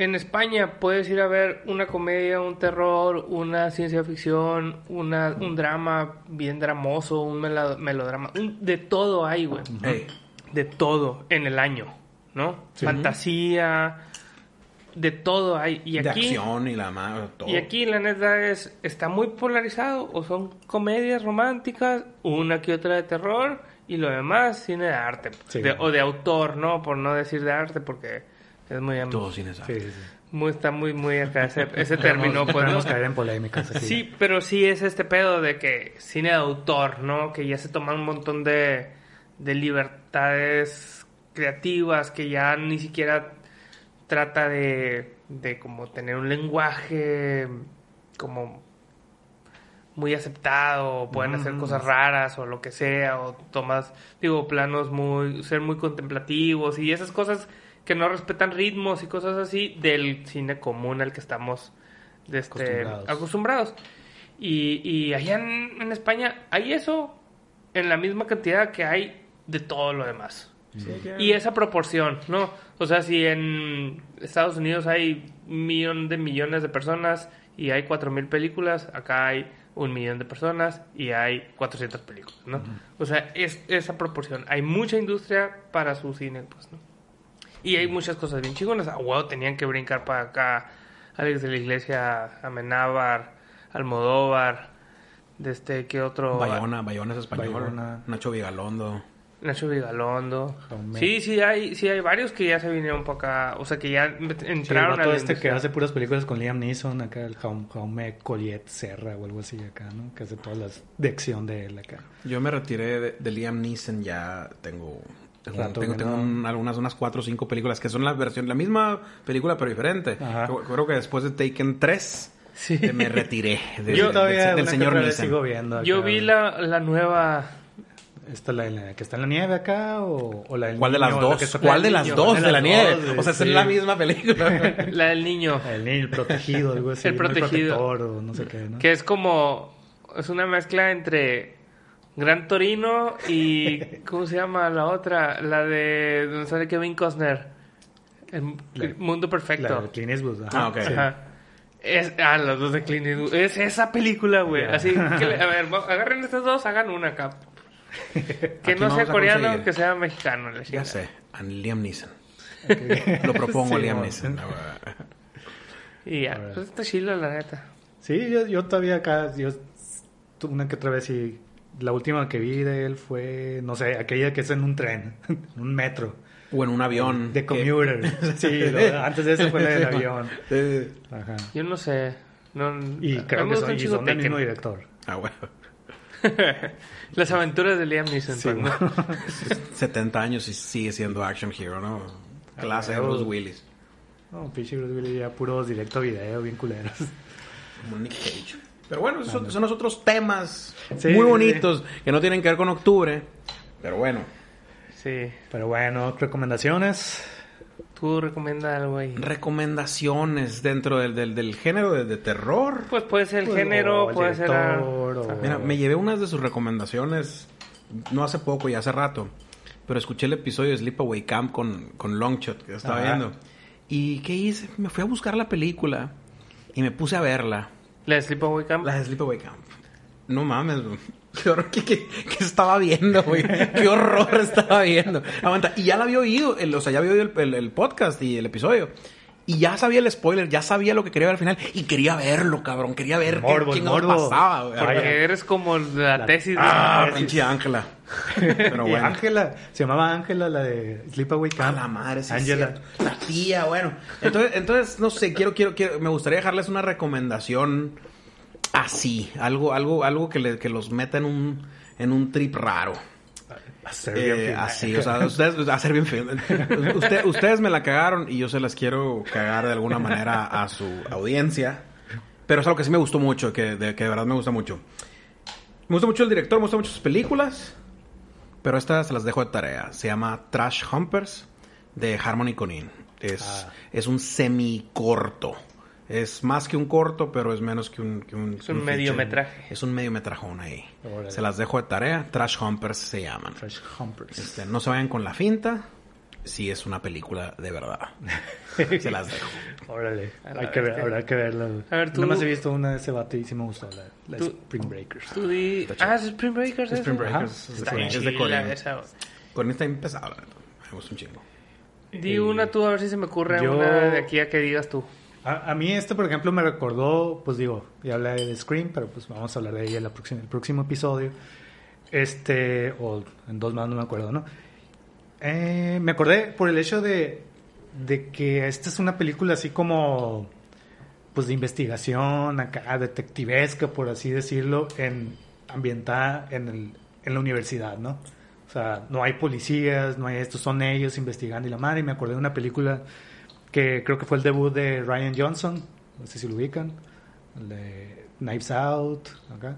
En España puedes ir a ver una comedia, un terror, una ciencia ficción, una, un drama bien dramoso, un melodrama. un- de todo hay, güey. Ey, De todo en el año, ¿no? Sí. Fantasía, de todo hay. Y de aquí, acción y la madre, todo. y aquí la neta es, está muy polarizado. O son comedias románticas, una que otra de terror y lo demás cine de arte. Sí. De- o de autor, ¿no? Por no decir de arte porque es muy... Todo sin esa. Sí, sí, sí. muy está muy, muy acá ese, ese término. No Pues, ¿no? podemos caer en polémicas aquí. Sí, pero sí es este pedo de que cine de autor, ¿no? Que ya se toman un montón de, de libertades creativas, que ya ni siquiera trata de, de como tener un lenguaje como muy aceptado, o pueden hacer Mm. cosas raras o lo que sea, o tomas, digo, planos muy, ser muy contemplativos y esas cosas que no respetan ritmos y cosas así del cine común al que estamos de este, Acostumbrados. acostumbrados. Y, y allá en, en España hay eso en la misma cantidad que hay de todo lo demás. Y esa proporción, ¿no? O sea, si en Estados Unidos hay un millón de millones de personas y hay cuatro mil películas, acá hay un millón de personas y hay 400 películas, ¿no? O sea, es esa proporción. Hay mucha industria para su cine, pues, ¿no? Y hay muchas cosas bien chingonas. A huevo tenían que brincar para acá. Alex de la Iglesia, Amenábar, Almodóvar, de este, ¿qué otro? Bayona, Bayona es español. Bayona. Nacho Vigalondo. Nacho Vigalondo. Sí, sí hay, sí hay varios que ya se vinieron para acá. O sea, que ya met- Sí, el entraron a la este que industria. hace puras películas con Liam Neeson, acá el Jaume, Jaume Colliet Serra o algo así acá, ¿no? Que hace todas las de acción de él acá. Yo me retiré de, de Liam Neeson, ya tengo... Tengo, Rato tengo, que tengo no. un- algunas unas cuatro o cinco películas que son la versión, la misma película pero diferente. Yo Creo que después de Taken 3 Sí. eh, me retiré de- Yo del- todavía del, señor sigo viendo. acá. Yo vi la, la nueva ¿Esta la, la que está en la nieve acá o, o la del ¿Cuál de niño, las la dos? ¿Cuál de las niño? dos ¿Cuál de de la nieve? O sea, es la misma película. La del niño. El niño, el protegido, algo así. El protegido. protector o no sé qué, ¿no? Que es como. Es una mezcla entre. Gran Torino y. ¿Cómo se llama la otra? La de. Donde sale Kevin Costner. El, el Mundo La Perfecto. de Clint Eastwood. ajá, Ah, ok. sí. Ajá. Es, ah, los dos de Clint Eastwood. Es esa película, güey. Así que, le- a ver, agarren estas dos, hagan una acá. Que Aquí no sea coreano, conseguir. que sea mexicano. la ya sé. A Liam Neeson. Lo propongo Sí, Liam. Neeson. Y ya, pues está chilo, la neta. Sí, yo, yo todavía acá, yo tu- una que otra vez sí. La última que vi de él fue, no sé, aquella que es en un tren, en un metro, O en un avión. de que- commuter. Sí, lo- antes de eso fue la del avión. Ajá. Yo no sé. No, Y creo que son, un y son del mismo director. Ah, bueno. Las aventuras de Liam Neeson. Sí, ¿no? 70 años y sigue siendo action hero, ¿no? Clase de Ah, Bruce. Willis. No, pinche Bruce Willis ya puros directo video, bien culeros. Como Nick Cage. Pero bueno, esos son, otros temas Sí, muy sí, bonitos que no tienen que ver con octubre. Pero bueno, Sí. Pero bueno, recomendaciones. Tú recomiendas algo ahí. recomendaciones dentro del, del, del género de, de terror. Pues puede ser el Pues, género, o puede ser... o- Mira, me llevé unas de sus recomendaciones, no hace poco y hace rato, pero escuché el episodio de Sleepaway Camp con, con Longshot que yo estaba Ajá. viendo. ¿Y qué hice? Me fui a buscar la película y me puse a verla. La de Sleepaway Camp. La de Sleepaway Camp. No mames, güey. Qué horror que, que- estaba viendo, güey. Qué horror estaba viendo. Aguanta. Y ya la había oído, el- o sea, ya había oído el- el podcast y el episodio. Y ya sabía el spoiler, ya sabía lo que quería ver al final. Y quería verlo, cabrón. Quería ver Morbo, qué, qué morbo. pasaba, güey. Porque eres como la, La- tesis de... Ah, tesis. pinche Ángela. Pero bueno. Ángela, se llamaba Ángela, la de Sleepaway A Camp. la madre, sí. Ángela. La tía, bueno. Entonces, entonces, no sé, quiero, quiero, quiero, me gustaría dejarles una recomendación así. Algo, algo, algo que, le- que los meta en un, en un trip raro. A ser bien Eh, así, o sea, ustedes, a ser bien. Usted- ustedes me la cagaron y yo se las quiero cagar de alguna manera a su audiencia. Pero es algo que sí me gustó mucho, que de, que de verdad me gusta mucho. Me gusta mucho el director, me gustan mucho sus películas. Pero estas se las dejo de tarea. Se llama Trash Humpers de Harmony Conin. Es, Ah. es un semi-corto. Es más que un corto, pero es menos que un... que un- Es un feature. mediometraje. Es un mediometrajón ahí. Órale. Se las dejo de tarea. Trash Humpers se llaman. Trash Humpers. Este, no se vayan con la finta. Si es una película de verdad. se las dejo. Órale, hay que ver, habrá que verla. A ver, tú- Nada más he visto una de ese vato y sí me gustó, la, la Tú- Spring Breakers. Tú di... Está. Ah, es Spring Breakers. Spring esa? Breakers. Es Está de- es de esa. La neta. Me gusta un chingo. Di una tú a ver si se me ocurre Yo- una de aquí a que digas tú. A, a mí este, por ejemplo, me recordó, pues digo, ya hablé de Scream, pero pues vamos a hablar de ella en la el próximo episodio. Este, o en dos más, no me acuerdo, ¿no? Eh, me acordé por el hecho de, de que esta es una película así como, pues de investigación, acá, detectivesca, por así decirlo, en, ambientada en, el, en la universidad, ¿no? O sea, no hay policías, no hay esto, son ellos investigando y la madre. Y me acordé de una película que creo que fue el debut de Ryan Johnson, no sé si lo ubican, el de Knives Out, acá.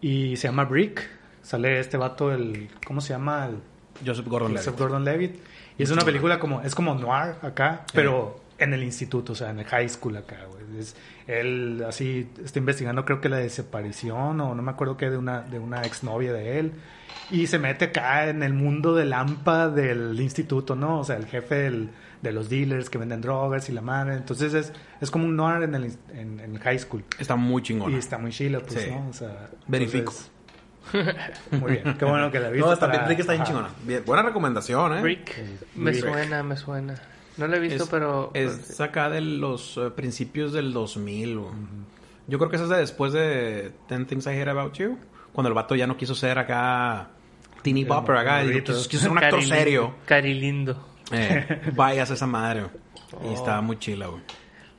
Y se llama Brick, sale este vato, el, ¿cómo se llama? El, Joseph Gordon-Levitt. Joseph Gordon-Levitt. Y es una película como, es como noir acá, pero en el instituto, o sea, en el high school acá, güey. Es- él así está investigando, creo que la desaparición, o no me acuerdo qué, de una, de una exnovia de él. Y se mete acá en el mundo del AMPA del instituto, ¿no? O sea, el jefe del- de los dealers que venden drogas y la madre. Entonces es, es como un noir en el, en, en el high school. Está muy chingón. Y está muy chila, pues, Sí. ¿no? O sea, Verifico. entonces- muy bien, qué bueno que la viste. No, está, para- Brick está bien chingona. Bien, buena recomendación, ¿eh? Brick. Me suena, me suena. No la he visto, Es- pero... Es acá de los eh, principios del 2000. güey. Yo creo que esa es de después de Ten Things I Hate About You. Cuando el vato ya no quiso ser acá teeny bopper acá. Quiso, quiso ser un actor Carilindo. serio. Carilindo. Eh, vayas a esa madre. Y Oh. estaba muy chila, güey.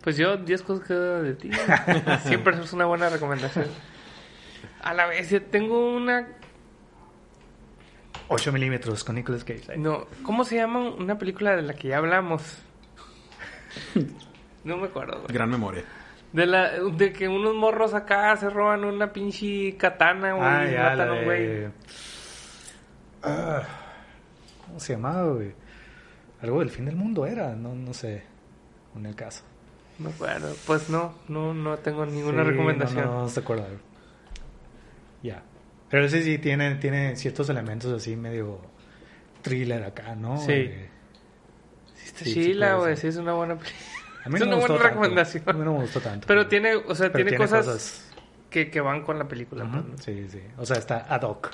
Pues yo, 10 cosas que de ti. Siempre es una buena recomendación. A la vez, yo tengo una... 8 milímetros con Nicolas Cage. No, ¿cómo se llama una película de la que ya hablamos? No me acuerdo, güey. Gran memoria. De, la, de que unos morros acá se roban una pinche katana, güey, Ah, y ya, matan la a un güey. Ah, ¿Cómo se llamaba, güey? Algo del fin del mundo era, no, no sé. En el caso. No acuerdo. Pues no, no, no tengo ninguna Sí, recomendación. No, no, no se acuerda. Ya. Pero ese sí tiene, tiene ciertos elementos así medio thriller acá, ¿no? Sí. Eh, Sí está Sí, sí chila, güey. Sí, es una buena película. a mí Es no una me gustó buena tanto. recomendación. A mí no me gustó tanto. Pero tiene, o sea, tiene, cosas, Que, que van con la película. pues, Ujú, ¿no? Sí, sí. O sea, está ad hoc.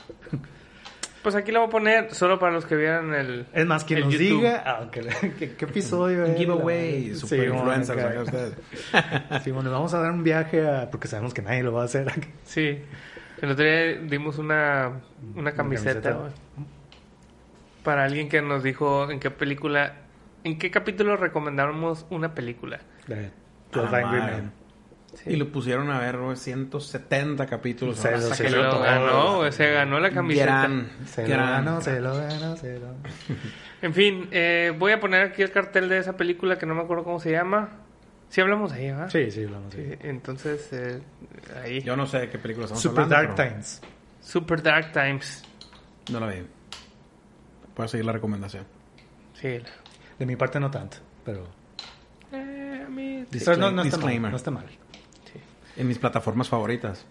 Pues aquí la voy a poner solo para los que vieran el. Es más, quien el nos YouTube. diga ah, ¿qué, episodio es. Giveaway, Sí, super bueno, acá. acá ustedes. Sí, bueno, vamos a dar un viaje a... Porque sabemos que nadie lo va a hacer. Sí. El otro día dimos una, una camiseta, camiseta. güey. Para alguien que nos dijo en qué película. ¿En qué capítulo recomendamos una película? De Ah, 12 Angry madre. Men. Sí. Y lo pusieron a ver, güey, 170 capítulos. Se lo- se lo ganó, güey. Se ganó la camiseta. Gran, Se lo ganó, se lo ganó, se lo En fin, eh, voy a poner aquí el cartel de esa película que no me acuerdo cómo se llama. Sí hablamos de ella, ¿verdad? Sí, sí, vamos. Sí, entonces, eh, ahí. Yo no sé de qué película estamos Super hablando. Dark pero Times. Super Dark Times. No la vi. Puedes seguir la recomendación. Sí. De mi parte no tanto, pero... Eh, a mí... pero no, no está mal, disclaimer. no está mal. En mis plataformas favoritas.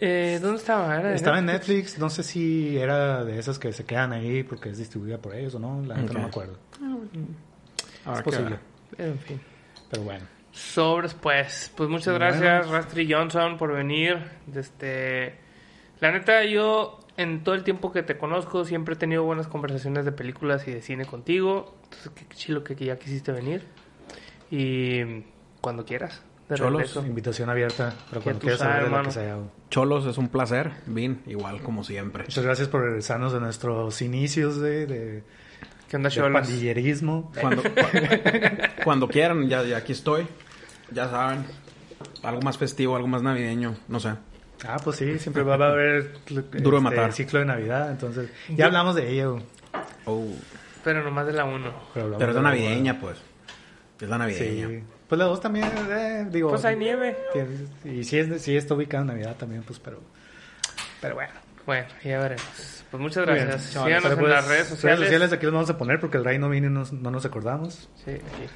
Eh, ¿Dónde estaba? ¿Era de Estaba en Netflix, no sé si era de esas que se quedan ahí porque es distribuida por ellos o no, la neta Ok. no me acuerdo. Ahora Es posible, En fin. pero bueno. Sobres, pues. Pues muchas Bueno. gracias, Rastri Johnson, por venir. Este... La neta, yo en todo el tiempo que te conozco siempre he tenido buenas conversaciones de películas y de cine contigo. Entonces, qué chilo que ya quisiste venir. Y cuando quieras. De Cholos, regreso. Invitación abierta para cuando quieras saber de lo que sea. Cholos, es un placer. Vin, igual como siempre. Muchas gracias por regresarnos de nuestros inicios de, de, ¿Qué onda, de Cholos? pandillerismo. Cuando, cuando quieran, ya, ya aquí estoy. Ya saben. Algo más festivo, algo más navideño, no sé. Ah, pues sí, siempre va a haber Duro de este, matar. ciclo de Navidad, entonces ya hablamos de ello. Oh, Pero nomás de la 1. Pero, pero es la navideña, pues. Es la navideña. Sí. Pues la dos también, eh, digo. Pues hay nieve. Y sí, es, sí está ubicada en Navidad también, pues, pero. Pero bueno. Bueno, ya veremos. Pues muchas gracias. Síganos en pues, las redes sociales. aquí los vamos a poner porque el Ray no vino y nos- no nos acordamos. Sí, aquí.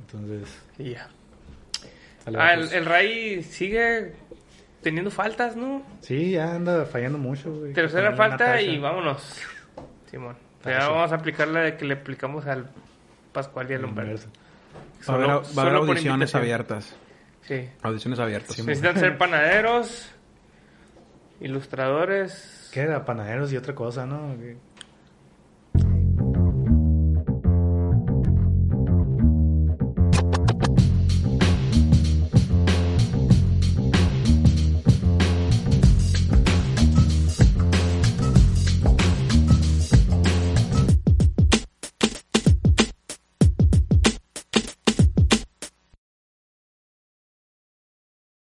Entonces. Y ya. Ah, el, pues. el Ray sigue teniendo faltas, ¿no? Sí, ya anda fallando mucho. güey. Tercera falta y vámonos. Simón. Ya vamos a aplicar la de que le aplicamos al Pascual y al Humberto. Va a haber, va a haber solo audiciones abiertas. Sí. Audiciones abiertas. Necesitan ser panaderos, ilustradores. ¿Qué era? Panaderos y otra cosa, ¿no?